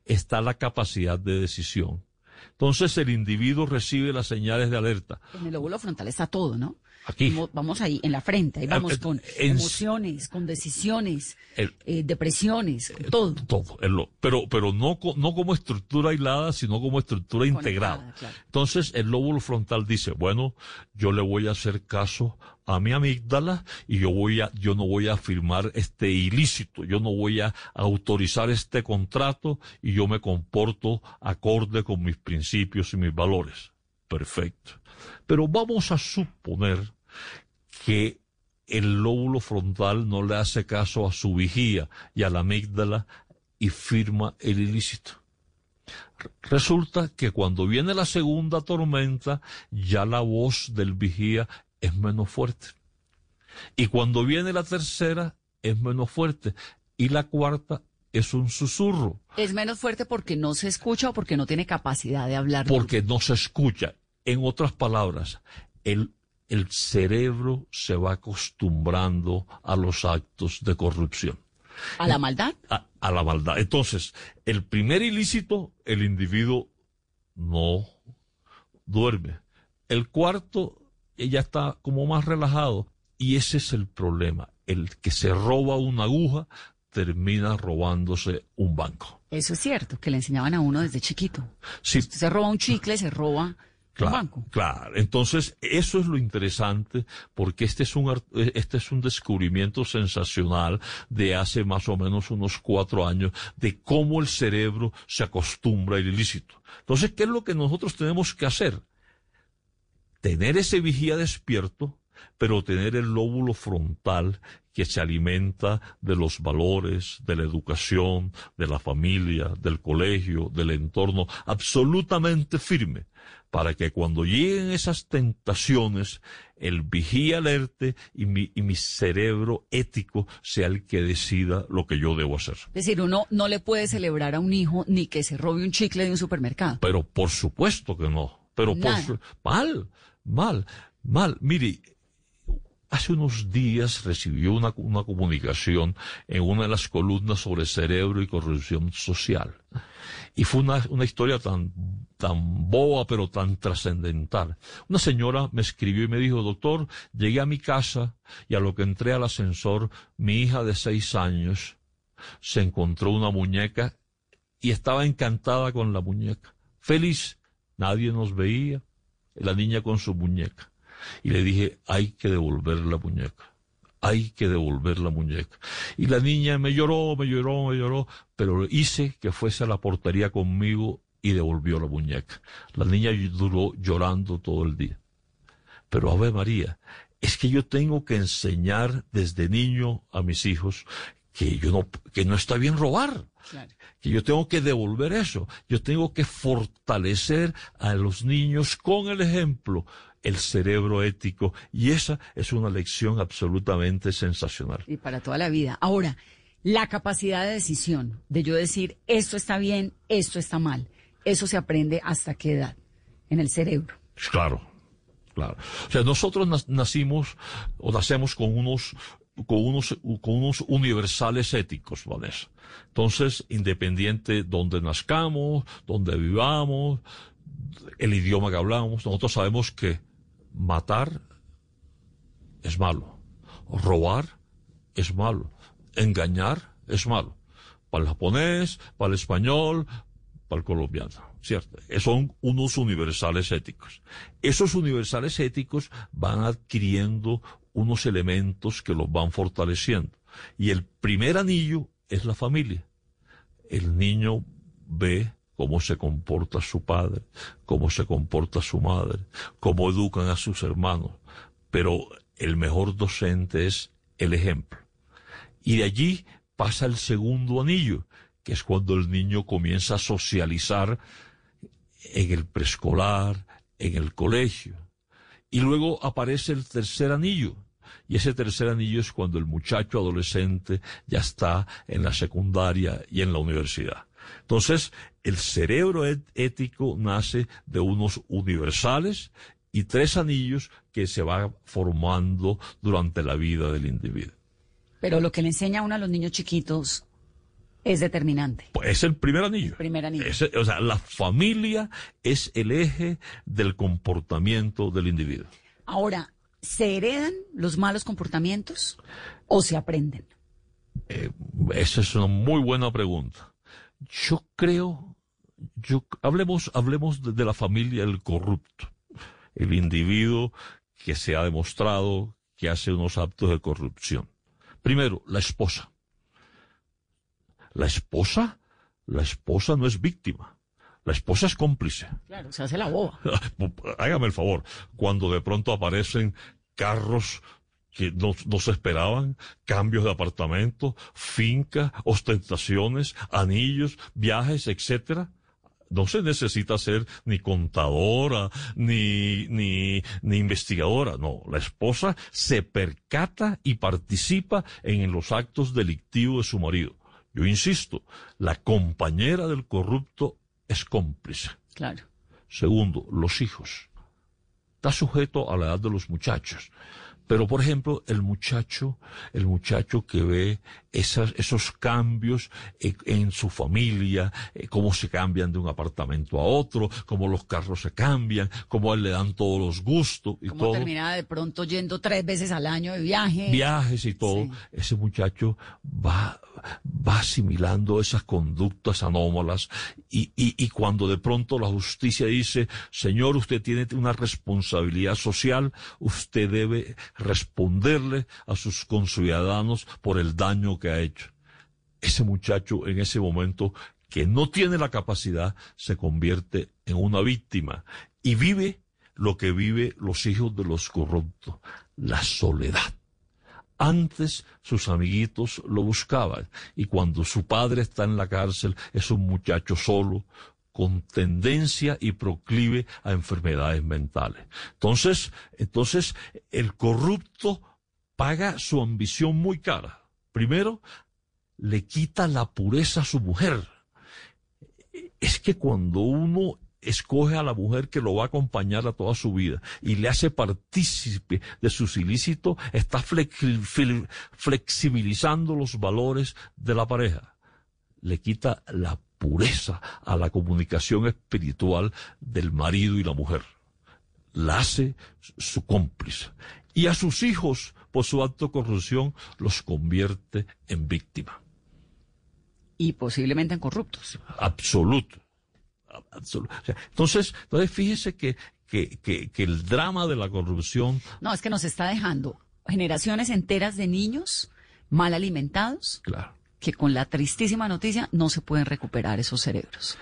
H: está la capacidad de decisión. Entonces el individuo recibe las señales de alerta.
G: En el lóbulo frontal está todo, ¿no?
H: Aquí.
G: Vamos, vamos ahí, en la frente, ahí vamos
H: Eh,
G: con
H: en-
G: emociones, con decisiones,
H: El-
G: eh, depresiones, con todo.
H: Todo, el lo- pero, pero no, no como estructura aislada, sino como estructura integrada.
G: claro.
H: Entonces el lóbulo frontal dice, bueno, yo le voy a hacer caso a mi amígdala y yo voy a, yo no voy a firmar este ilícito, yo no voy a autorizar este contrato y yo me comporto acorde con mis principios y mis valores. Perfecto. Pero vamos a suponer que el lóbulo frontal no le hace caso a su vigía y a la amígdala y firma el ilícito. Re- Resulta que cuando viene la segunda tormenta, ya la voz del vigía es menos fuerte. Y cuando viene la tercera, es menos fuerte. Y la cuarta es un susurro,
G: Es menos fuerte porque no se escucha o porque no tiene capacidad de hablar.
H: porque no se escucha. En otras palabras, el, el cerebro se va acostumbrando a los actos de corrupción.
G: ¿A la maldad?
H: a, a la maldad. Entonces, el primer ilícito, el individuo no duerme. El cuarto, ella está como más relajado. Y ese es el problema. El que se roba una aguja termina robándose un banco.
G: Eso es cierto, que le enseñaban a uno desde chiquito.
H: Sí,
G: Usted se roba un chicle, se roba un
H: Claro,
G: banco.
H: claro. Entonces, eso es lo interesante, porque este es un, este es un descubrimiento sensacional de hace más o menos unos cuatro años, de cómo el cerebro se acostumbra al ilícito. Entonces, ¿qué es lo que nosotros tenemos que hacer? Tener ese vigía despierto, pero tener el lóbulo frontal que se alimenta de los valores, de la educación, de la familia, del colegio, del entorno, absolutamente firme, para que cuando lleguen esas tentaciones, el vigía alerte y mi, y mi cerebro ético sea el que decida lo que yo debo hacer.
G: Es decir, uno no le puede celebrar a un hijo ni que se robe un chicle de un supermercado.
H: Pero por supuesto que no. Pero por su- mal, mal, mal. Mire, hace unos días recibió una, una comunicación en una de las columnas sobre cerebro y corrupción social. Y fue una, una historia tan, tan boba, pero tan trascendental. Una señora me escribió y me dijo, doctor, llegué a mi casa y a lo que entré al ascensor, mi hija de seis años se encontró una muñeca y estaba encantada con la muñeca. Feliz, nadie nos veía, la niña con su muñeca. Y le dije, hay que devolver la muñeca. Hay que devolver la muñeca. Y la niña me lloró, me lloró, me lloró, pero hice que fuese a la portería conmigo y devolvió la muñeca. La niña duró llorando todo el día. Pero Ave María, es que yo tengo que enseñar desde niño a mis hijos que yo no, que no está bien robar. Que yo tengo que devolver eso. Yo tengo que fortalecer a los niños con el ejemplo, el cerebro ético. Y esa es una lección absolutamente sensacional.
G: Y para toda la vida. Ahora, la capacidad de decisión, de yo decir, esto está bien, esto está mal, eso se aprende hasta qué edad en el cerebro.
H: Claro, claro. O sea, nosotros nacimos o nacemos con unos con unos, con unos universales éticos, Vanessa. Entonces, independiente donde nazcamos, donde vivamos, el idioma que hablamos, nosotros sabemos que matar es malo, robar es malo, engañar es malo. Para el japonés, para el español, para el colombiano, ¿cierto? Son unos universales éticos. Esos universales éticos van adquiriendo unos elementos que los van fortaleciendo. Y el primer anillo es la familia. El niño ve cómo se comporta su padre, cómo se comporta su madre, cómo educan a sus hermanos. Pero el mejor docente es el ejemplo. Y de allí pasa el segundo anillo, que es cuando el niño comienza a socializar en el preescolar, en el colegio. Y luego aparece el tercer anillo. Y ese tercer anillo es cuando el muchacho adolescente ya está en la secundaria y en la universidad. Entonces, el cerebro ético nace de unos universales y tres anillos que se van formando durante la vida del individuo.
G: Pero lo que le enseña a uno a los niños chiquitos es determinante.
H: Pues es el primer anillo.
G: primer anillo.
H: o sea, la familia es el eje del comportamiento del individuo.
G: Ahora, ¿se heredan los malos comportamientos o se aprenden?
H: Eh, esa es una muy buena pregunta. Yo creo, yo, hablemos, hablemos de, de la familia del corrupto, el individuo que se ha demostrado que hace unos actos de corrupción. Primero, la esposa. La esposa, la esposa no es víctima. La esposa es cómplice.
G: Claro, se hace la boba.
H: Hágame el favor. Cuando de pronto aparecen carros que no, no, se esperaban, cambios de apartamento, finca, ostentaciones, anillos, viajes, etcétera. No se necesita ser ni contadora, ni, ni, ni investigadora. No, la esposa se percata y participa en los actos delictivos de su marido. Yo insisto, la compañera del corrupto es cómplice.
G: Claro.
H: Segundo, los hijos. Está sujeto a la edad de los muchachos. Pero, por ejemplo, el muchacho, el muchacho que ve esas, esos cambios en, su familia, eh, cómo se cambian de un apartamento a otro, cómo los carros se cambian, cómo a él le dan todos los gustos y
G: cómo
H: todo.
G: termina de pronto yendo tres veces al año de viaje.
H: Viajes y todo. Ese muchacho va, va asimilando esas conductas anómalas y, y, y cuando de pronto la justicia dice, señor, usted tiene una responsabilidad social, usted debe responderle a sus conciudadanos por el daño que ha hecho. Ese muchacho en ese momento que no tiene la capacidad se convierte en una víctima y vive lo que vive los hijos de los corruptos, la soledad. Antes sus amiguitos lo buscaban y cuando su padre está en la cárcel es un muchacho solo, con tendencia y proclive a enfermedades mentales. Entonces, entonces el corrupto paga su ambición muy cara. Primero, le quita la pureza a su mujer. Es que cuando uno escoge a la mujer que lo va a acompañar a toda su vida y le hace partícipe de sus ilícitos, está flexibilizando los valores de la pareja. Le quita la pureza a la comunicación espiritual del marido y la mujer. La hace su cómplice. Y a sus hijos, por su acto de corrupción, los convierte en víctima.
G: Y posiblemente en corruptos.
H: Absoluto. Absoluto. entonces, entonces, fíjese que, que, que, que el drama de la corrupción...
G: No, es que nos está dejando generaciones enteras de niños mal alimentados.
H: Claro
G: que con la tristísima noticia no se pueden recuperar esos cerebros.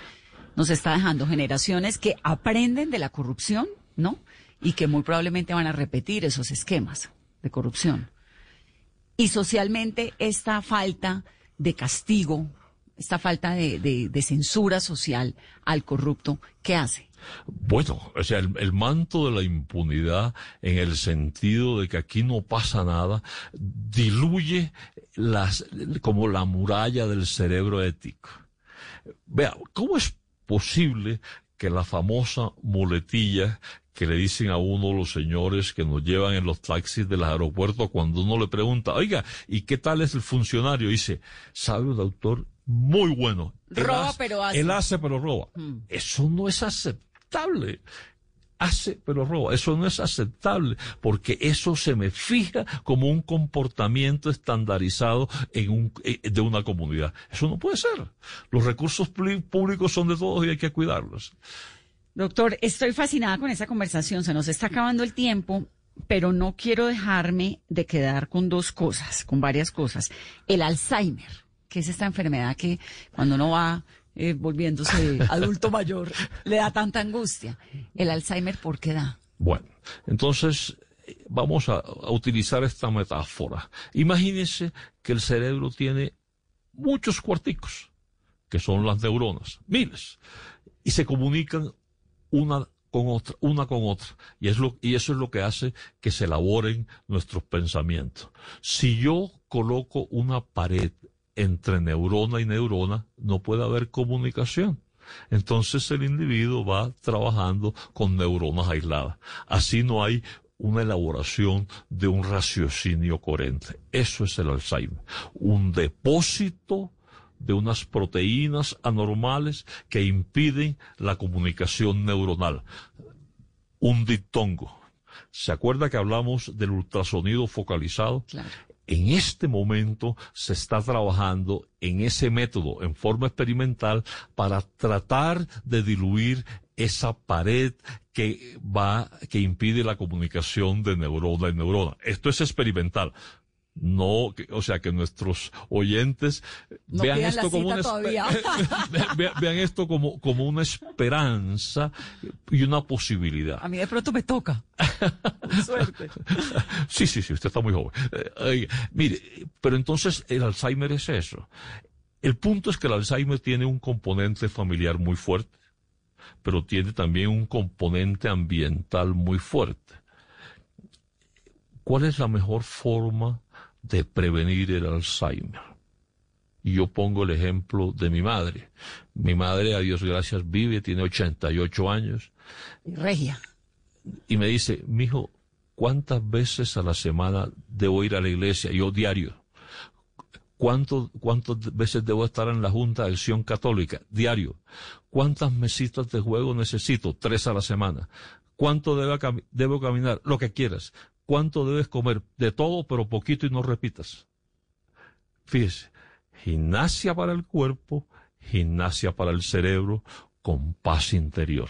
G: Nos está dejando generaciones que aprenden de la corrupción, ¿no? Y que muy probablemente van a repetir esos esquemas de corrupción. Y socialmente esta falta de castigo, esta falta de, censura social al corrupto, ¿qué hace?
H: Bueno, o sea, el, manto de la impunidad en el sentido de que aquí no pasa nada, diluye las, como la muralla del cerebro ético. Vea, ¿cómo es posible que la famosa muletilla que le dicen a uno los señores que nos llevan en los taxis de los aeropuertos cuando uno le pregunta, oiga, ¿y qué tal es el funcionario? dice, ¿sabe, doctor? Muy bueno.
G: Roba, pero hace.
H: Él hace, pero roba. Hmm. Eso no es aceptable. Hace, pero roba. Eso no es aceptable, porque eso se me fija como un comportamiento estandarizado en un, eh, de una comunidad. Eso no puede ser. Los recursos públi- públicos son de todos y hay que cuidarlos.
G: Doctor, estoy fascinada con esa conversación. Se nos está acabando el tiempo, pero no quiero dejarme de quedar con dos cosas, con varias cosas. El Alzheimer, que es esta enfermedad que cuando uno va eh, volviéndose adulto mayor le da tanta angustia. El Alzheimer, ¿por qué da?
H: Bueno, entonces vamos a, a utilizar esta metáfora. Imagínense que el cerebro tiene muchos cuarticos, que son las neuronas, miles, y se comunican una con otra, una con otra. Y, es lo, y eso es lo que hace que se elaboren nuestros pensamientos. Si yo coloco una pared entre neurona y neurona, no puede haber comunicación. Entonces el individuo va trabajando con neuronas aisladas. Así no hay una elaboración de un raciocinio coherente. Eso es el Alzheimer. Un depósito de unas proteínas anormales que impiden la comunicación neuronal. Un diptongo. ¿Se acuerda que hablamos del ultrasonido focalizado? En este momento se está trabajando en ese método en forma experimental para tratar de diluir esa pared que va, que impide la comunicación de neurona y neurona. Esto es experimental. No, que- o sea, que nuestros oyentes
G: No
H: vean esto como una, vean, vean esto como, como una esperanza y una posibilidad.
G: A mí de pronto me toca. Suerte.
H: Sí, sí, sí, usted está muy joven. Eh, mire, pero entonces el Alzheimer es eso. El punto es que el Alzheimer tiene un componente familiar muy fuerte, pero tiene también un componente ambiental muy fuerte. ¿Cuál es la mejor forma de prevenir el Alzheimer? Y yo pongo el ejemplo de mi madre. Mi madre, a Dios gracias, vive, tiene 88 años
G: Y regia.
H: y me dice, mijo, ¿cuántas veces a la semana debo ir a la iglesia? Yo diario. ¿Cuánto, ¿Cuántas veces debo estar en la Junta de Acción Católica? Diario. ¿Cuántas mesitas de juego necesito? Tres a la semana. ¿Cuánto debo, debo caminar? Lo que quieras. ¿Cuánto debes comer? De todo, pero poquito y no repitas. Fíjese, gimnasia para el cuerpo, gimnasia para el cerebro, con paz interior.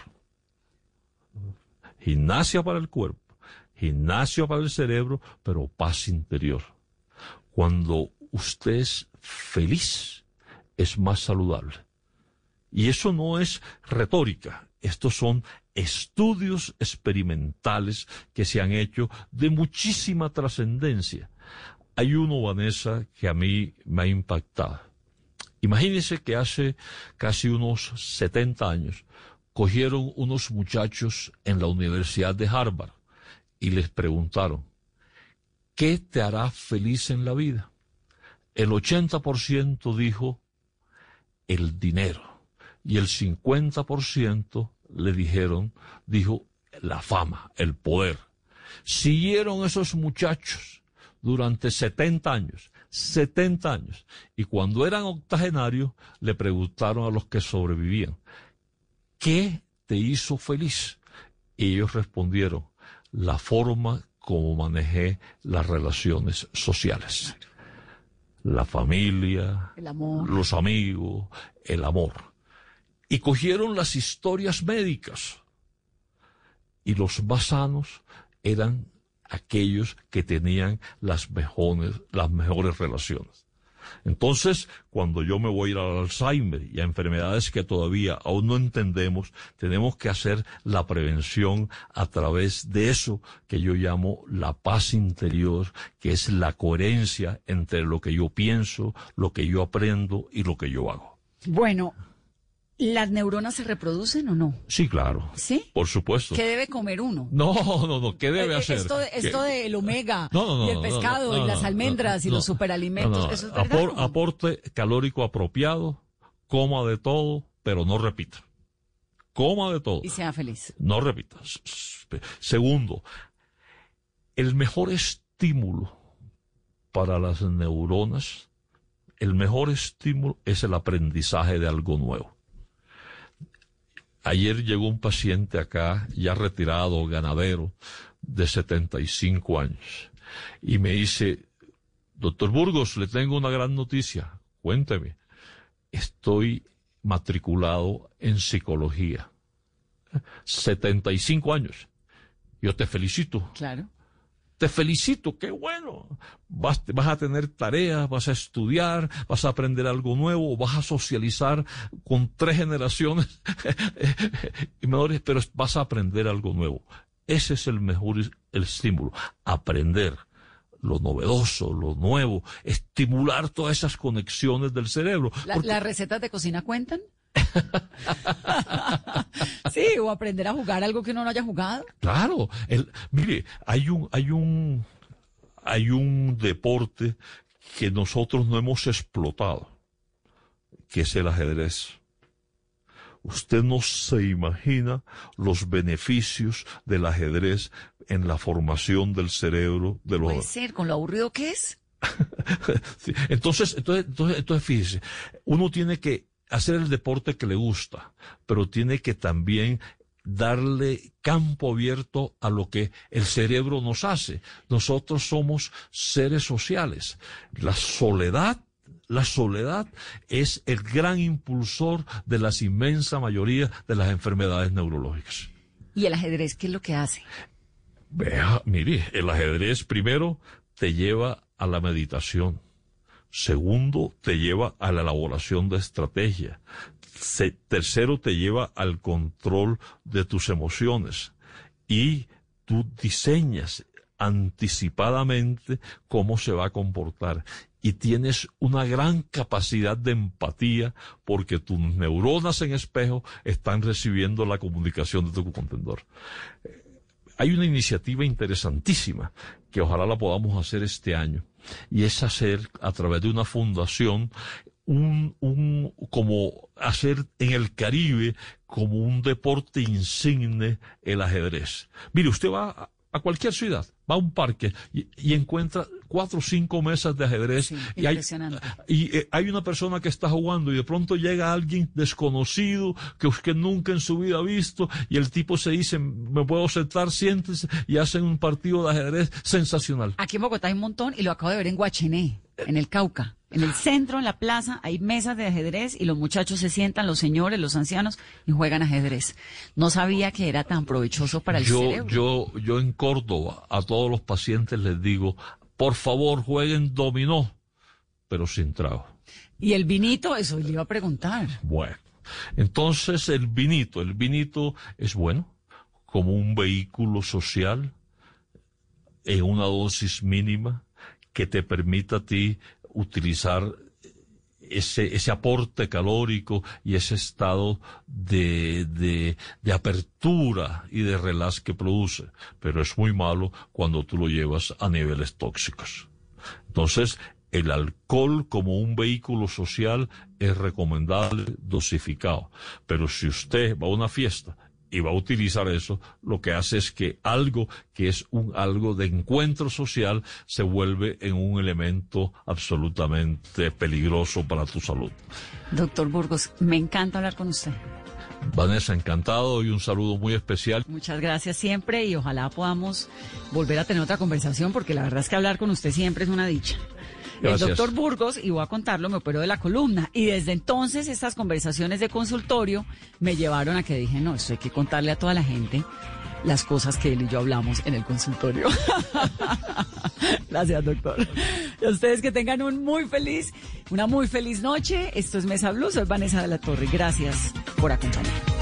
H: Gimnasia para el cuerpo, gimnasia para el cerebro, pero paz interior. Cuando usted es feliz, es más saludable. Y eso no es retórica, estos son estudios experimentales que se han hecho de muchísima trascendencia. Hay uno, Vanessa, que a mí me ha impactado. Imagínense que hace casi unos 70 años cogieron unos muchachos en la Universidad de Harvard y les preguntaron, ¿qué te hará feliz en la vida? El 80% dijo, el dinero. Y el 50% le dijeron, dijo, la fama, el poder. Siguieron esos muchachos durante 70 años, 70 años. Y cuando eran octogenarios, le preguntaron a los que sobrevivían, ¿qué te hizo feliz? Y ellos respondieron, la forma como manejé las relaciones sociales. La familia,
G: El amor.
H: los amigos, el amor. Y cogieron las historias médicas. Y los más sanos eran aquellos que tenían las mejores, las mejores relaciones. Entonces, cuando yo me voy a ir al Alzheimer y a enfermedades que todavía aún no entendemos, tenemos que hacer la prevención a través de eso que yo llamo la paz interior, que es la coherencia entre lo que yo pienso, lo que yo aprendo y lo que yo hago.
G: Bueno, ¿las neuronas se reproducen o no?
H: Sí, claro.
G: ¿Sí?
H: Por supuesto.
G: ¿Qué debe comer uno?
H: No, no, no. ¿Qué debe
G: Eh, eh,
H: hacer?
G: Esto, esto del omega
H: No, no, no,
G: y el pescado y las almendras y los superalimentos. ¿eso es verdad?
H: Apor- aporte calórico apropiado, coma de todo, pero no repita. Coma de todo.
G: Y sea feliz.
H: No repita. Segundo, el mejor estímulo para las neuronas, el mejor estímulo es el aprendizaje de algo nuevo. Ayer llegó un paciente acá, ya retirado, ganadero, de 75 años, y me dice, doctor Burgos, le tengo una gran noticia, cuénteme, estoy matriculado en psicología. 75 años. Yo te felicito.
G: Claro.
H: Te felicito, qué bueno. Vas, vas, a tener tareas, vas a estudiar, vas a aprender algo nuevo, vas a socializar con tres generaciones y menores, pero vas a aprender algo nuevo. Ese es el mejor el estímulo, aprender lo novedoso, lo nuevo, estimular todas esas conexiones del cerebro.
G: ¿La,
H: Porque-
G: ¿Las recetas de cocina cuentan? sí, o aprender a jugar algo que uno no haya jugado.
H: Claro, el, mire, hay un, hay un, hay un deporte que nosotros no hemos explotado, que es el ajedrez. Usted no se imagina los beneficios del ajedrez en la formación del cerebro de los
G: Puede ser, con lo aburrido que es.
H: Sí, Entonces, entonces, entonces, entonces, fíjese, uno tiene que hacer el deporte que le gusta, pero tiene que también darle campo abierto a lo que el cerebro nos hace. Nosotros somos seres sociales. La soledad, la soledad es el gran impulsor de la inmensa mayoría de las enfermedades neurológicas.
G: ¿Y el ajedrez qué es lo que hace?
H: Vea, mire, el ajedrez primero te lleva a la meditación. Segundo, te lleva a la elaboración de estrategia. Tercero, te lleva al control de tus emociones. Y tú diseñas anticipadamente cómo se va a comportar. Y tienes una gran capacidad de empatía porque tus neuronas en espejo están recibiendo la comunicación de tu contendor hay una iniciativa interesantísima que ojalá la podamos hacer este año y es hacer a través de una fundación un, un como hacer en el Caribe como un deporte insigne el ajedrez. Mire, usted va a, cualquier ciudad, va a un parque y, y encuentra cuatro o cinco mesas de ajedrez y hay,
G: Impresionante.
H: y eh, hay una persona que está jugando y de pronto llega alguien desconocido que usted nunca en su vida ha visto y el tipo se dice, me puedo sentar, siéntese y hacen un partido de ajedrez sensacional.
G: Aquí en Bogotá hay un montón y lo acabo de ver en Guachené, en el Cauca. En el centro, en la plaza, hay mesas de ajedrez y los muchachos se sientan, los señores, los ancianos, y juegan ajedrez. No sabía que era tan provechoso para el
H: yo,
G: cerebro.
H: yo, yo en Córdoba a todos los pacientes les digo, por favor jueguen dominó, pero sin trago.
G: Y el vinito, eso le iba a preguntar.
H: Bueno, entonces el vinito, el vinito es bueno como un vehículo social en una dosis mínima que te permita a ti utilizar ese, ese aporte calórico y ese estado de, de, apertura y de relax que produce. Pero es muy malo cuando tú lo llevas a niveles tóxicos. Entonces, el alcohol como un vehículo social es recomendable dosificado. Pero si usted va a una fiesta y va a utilizar eso, lo que hace es que algo que es un algo de encuentro social se vuelve en un elemento absolutamente peligroso para tu salud.
G: Doctor Burgos, me encanta hablar con usted.
H: Vanessa, encantado y un saludo muy especial.
G: Muchas gracias siempre y ojalá podamos volver a tener otra conversación porque la verdad es que hablar con usted siempre es una dicha.
H: Gracias.
G: El doctor Burgos, y voy a contarlo, me operó de la columna. Y desde entonces estas conversaciones de consultorio me llevaron a que dije, no, esto hay que contarle a toda la gente las cosas que él y yo hablamos en el consultorio. Gracias, doctor. Y a ustedes que tengan un muy feliz, una muy feliz noche. Esto es Mesa Blue, soy Vanessa de la Torre. Gracias por acompañarme.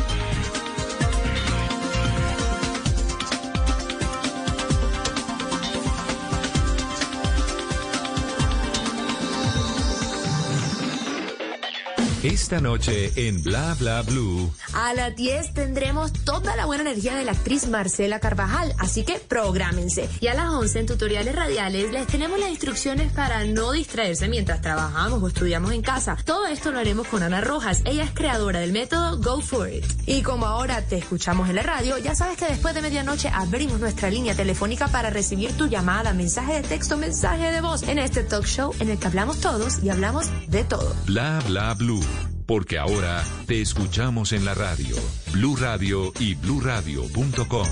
J: Esta noche en Bla Bla Blue.
O: A las 10 tendremos toda la buena energía de la actriz Marcela Carvajal, así que prográmense. Y a las 11 en tutoriales radiales les tenemos las instrucciones para no distraerse mientras trabajamos o estudiamos en casa. Todo esto lo haremos con Ana Rojas, ella es creadora del método Go For It. Y como ahora te escuchamos en la radio, ya sabes que después de medianoche abrimos nuestra línea telefónica para recibir tu llamada, mensaje de texto, mensaje de voz en este talk show en el que hablamos todos y hablamos de todo.
J: Bla Bla Blue.
A: Porque ahora te escuchamos en la radio. Blue Radio y bluradio.com.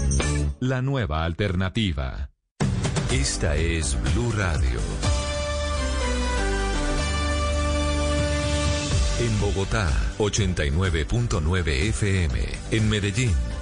A: La nueva alternativa. Esta es Blue Radio. En Bogotá, 89.9 FM. En Medellín,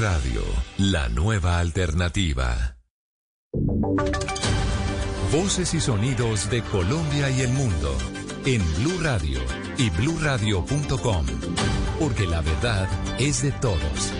A: Radio, la nueva alternativa. Voces y sonidos de Colombia y el mundo en Blue Radio y bluradio.com, porque la verdad es de todos.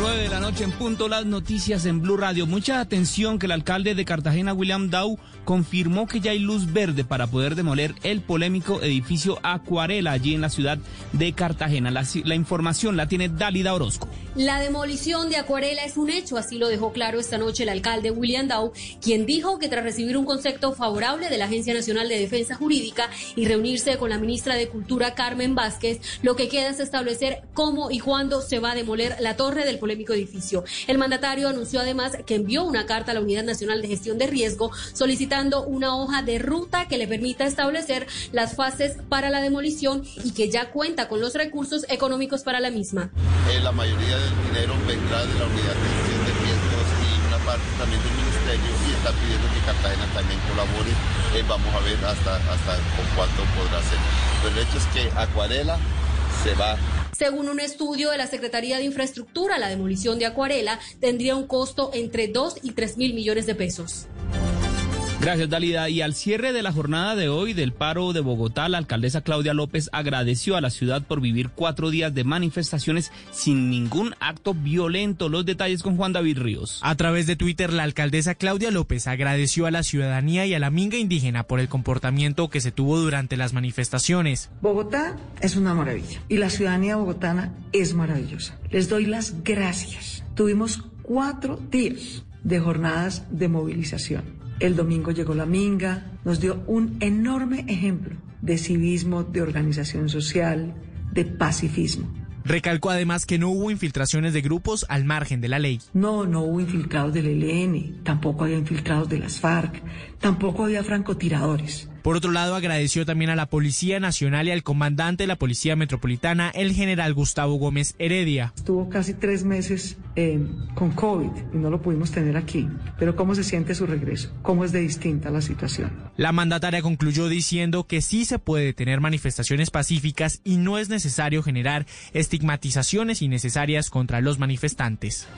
P: 9 de la noche en punto las noticias en Blue Radio. Mucha atención que el alcalde de Cartagena, William Dow, confirmó que ya hay luz verde para poder demoler el polémico edificio Acuarela allí en la ciudad de Cartagena. La, información la tiene Dálida Orozco.
Q: La demolición de Acuarela es un hecho, así lo dejó claro esta noche el alcalde William Dow, quien dijo que tras recibir un concepto favorable de la Agencia Nacional de Defensa Jurídica y reunirse con la ministra de Cultura Carmen Vázquez, lo que queda es establecer cómo y cuándo se va a demoler la torre del polémico edificio. El mandatario anunció además que envió una carta a la Unidad Nacional de Gestión de Riesgo solicitando una hoja de ruta que le permita establecer las fases para la demolición y que ya cuenta con los recursos económicos para la misma.
R: Eh, la mayoría del dinero vendrá de la Unidad de Gestión de Riesgos y una parte también del Ministerio y está pidiendo que Cartagena también colabore. Eh, vamos a ver hasta, hasta con cuánto podrá ser. Pero el hecho es que Acuarela se va
Q: según un estudio de la Secretaría de Infraestructura, la demolición de Acuarela tendría un costo entre 2 y 3 mil millones de pesos.
P: Gracias, Dalida. Y al cierre de la jornada de hoy del paro de Bogotá, la alcaldesa Claudia López agradeció a la ciudad por vivir cuatro días de manifestaciones sin ningún acto violento. Los detalles con Juan David Ríos.
S: A través de Twitter, la alcaldesa Claudia López agradeció a la ciudadanía y a la minga indígena por el comportamiento que se tuvo durante las manifestaciones.
T: Bogotá es una maravilla y la ciudadanía bogotana es maravillosa. Les doy las gracias. Tuvimos cuatro días de jornadas de movilización. El domingo llegó la Minga, nos dio un enorme ejemplo de civismo, de organización social, de pacifismo.
S: Recalcó además que no hubo infiltraciones de grupos al margen de la ley.
T: No, no hubo infiltrados del ELN, tampoco había infiltrados de las FARC, tampoco había francotiradores.
S: Por otro lado, agradeció también a la Policía Nacional y al comandante de la Policía Metropolitana, el general Gustavo Gómez Heredia.
T: Estuvo casi tres meses eh, con COVID y no lo pudimos tener aquí. Pero ¿cómo se siente su regreso? ¿Cómo es de distinta la situación?
S: La mandataria concluyó diciendo que sí se puede tener manifestaciones pacíficas y no es necesario generar estigmatizaciones innecesarias contra los manifestantes.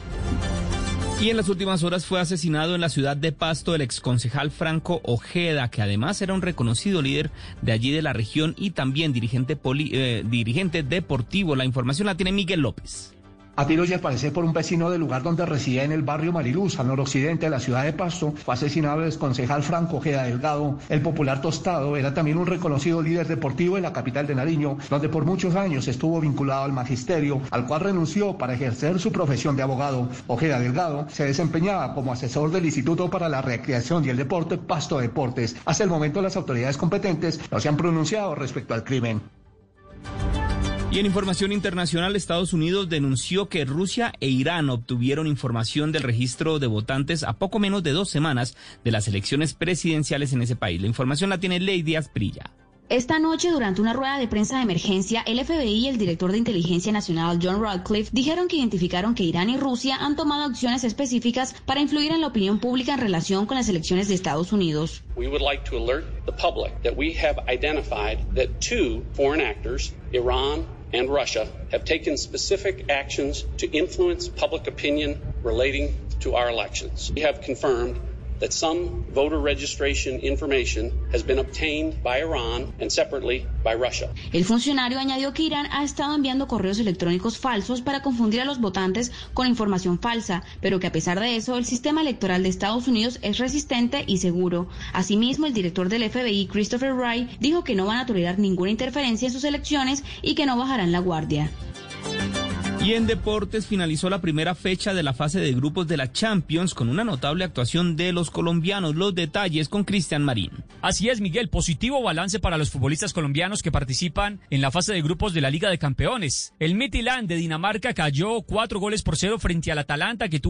P: Y en las últimas horas fue asesinado en la ciudad de Pasto el exconcejal Franco Ojeda, que además era un reconocido líder de allí de la región y también dirigente, eh, dirigente deportivo. La información la tiene Miguel López.
U: A tiros y al por un vecino del lugar donde residía en el barrio Mariluz, al noroccidente de la ciudad de Pasto, fue asesinado el exconcejal Franco Ojeda Delgado. El popular tostado era también un reconocido líder deportivo en la capital de Nariño, donde por muchos años estuvo vinculado al magisterio, al cual renunció para ejercer su profesión de abogado. Ojeda Delgado se desempeñaba como asesor del Instituto para la Recreación y el Deporte Pasto Deportes. Hasta el momento las autoridades competentes no se han pronunciado respecto al crimen.
P: Y en información internacional, Estados Unidos denunció que Rusia e Irán obtuvieron información del registro de votantes a poco menos de dos semanas de las elecciones presidenciales en ese país. La información la tiene Lady Asprilla.
V: Esta noche, durante una rueda de prensa de emergencia, el FBI y el director de inteligencia nacional John Radcliffe dijeron que identificaron que Irán y Rusia han tomado acciones específicas para influir en la opinión pública en relación con las elecciones de Estados Unidos.
W: We would like to alert the public that we have identified that two foreign actors, Iran and Russia, have taken specific actions to influence public opinion relating to our elections. We have confirmed that some voter registration information has been obtained by Iran and separately by Russia.
V: El funcionario añadió que Irán ha estado enviando correos electrónicos falsos para confundir a los votantes con información falsa, pero que a pesar de eso el sistema electoral de Estados Unidos es resistente y seguro. Asimismo, el director del FBI, Christopher Wright, dijo que no van a tolerar ninguna interferencia en sus elecciones y que no bajarán la guardia.
P: Y en deportes finalizó la primera fecha de la fase de grupos de la Champions con una notable actuación de los colombianos. Los detalles con Cristian Marín.
X: Así es, Miguel. Positivo balance para los futbolistas colombianos que participan en la fase de grupos de la Liga de Campeones. El Midtjylland de Dinamarca cayó cuatro goles por cero frente al Atalanta que tuvo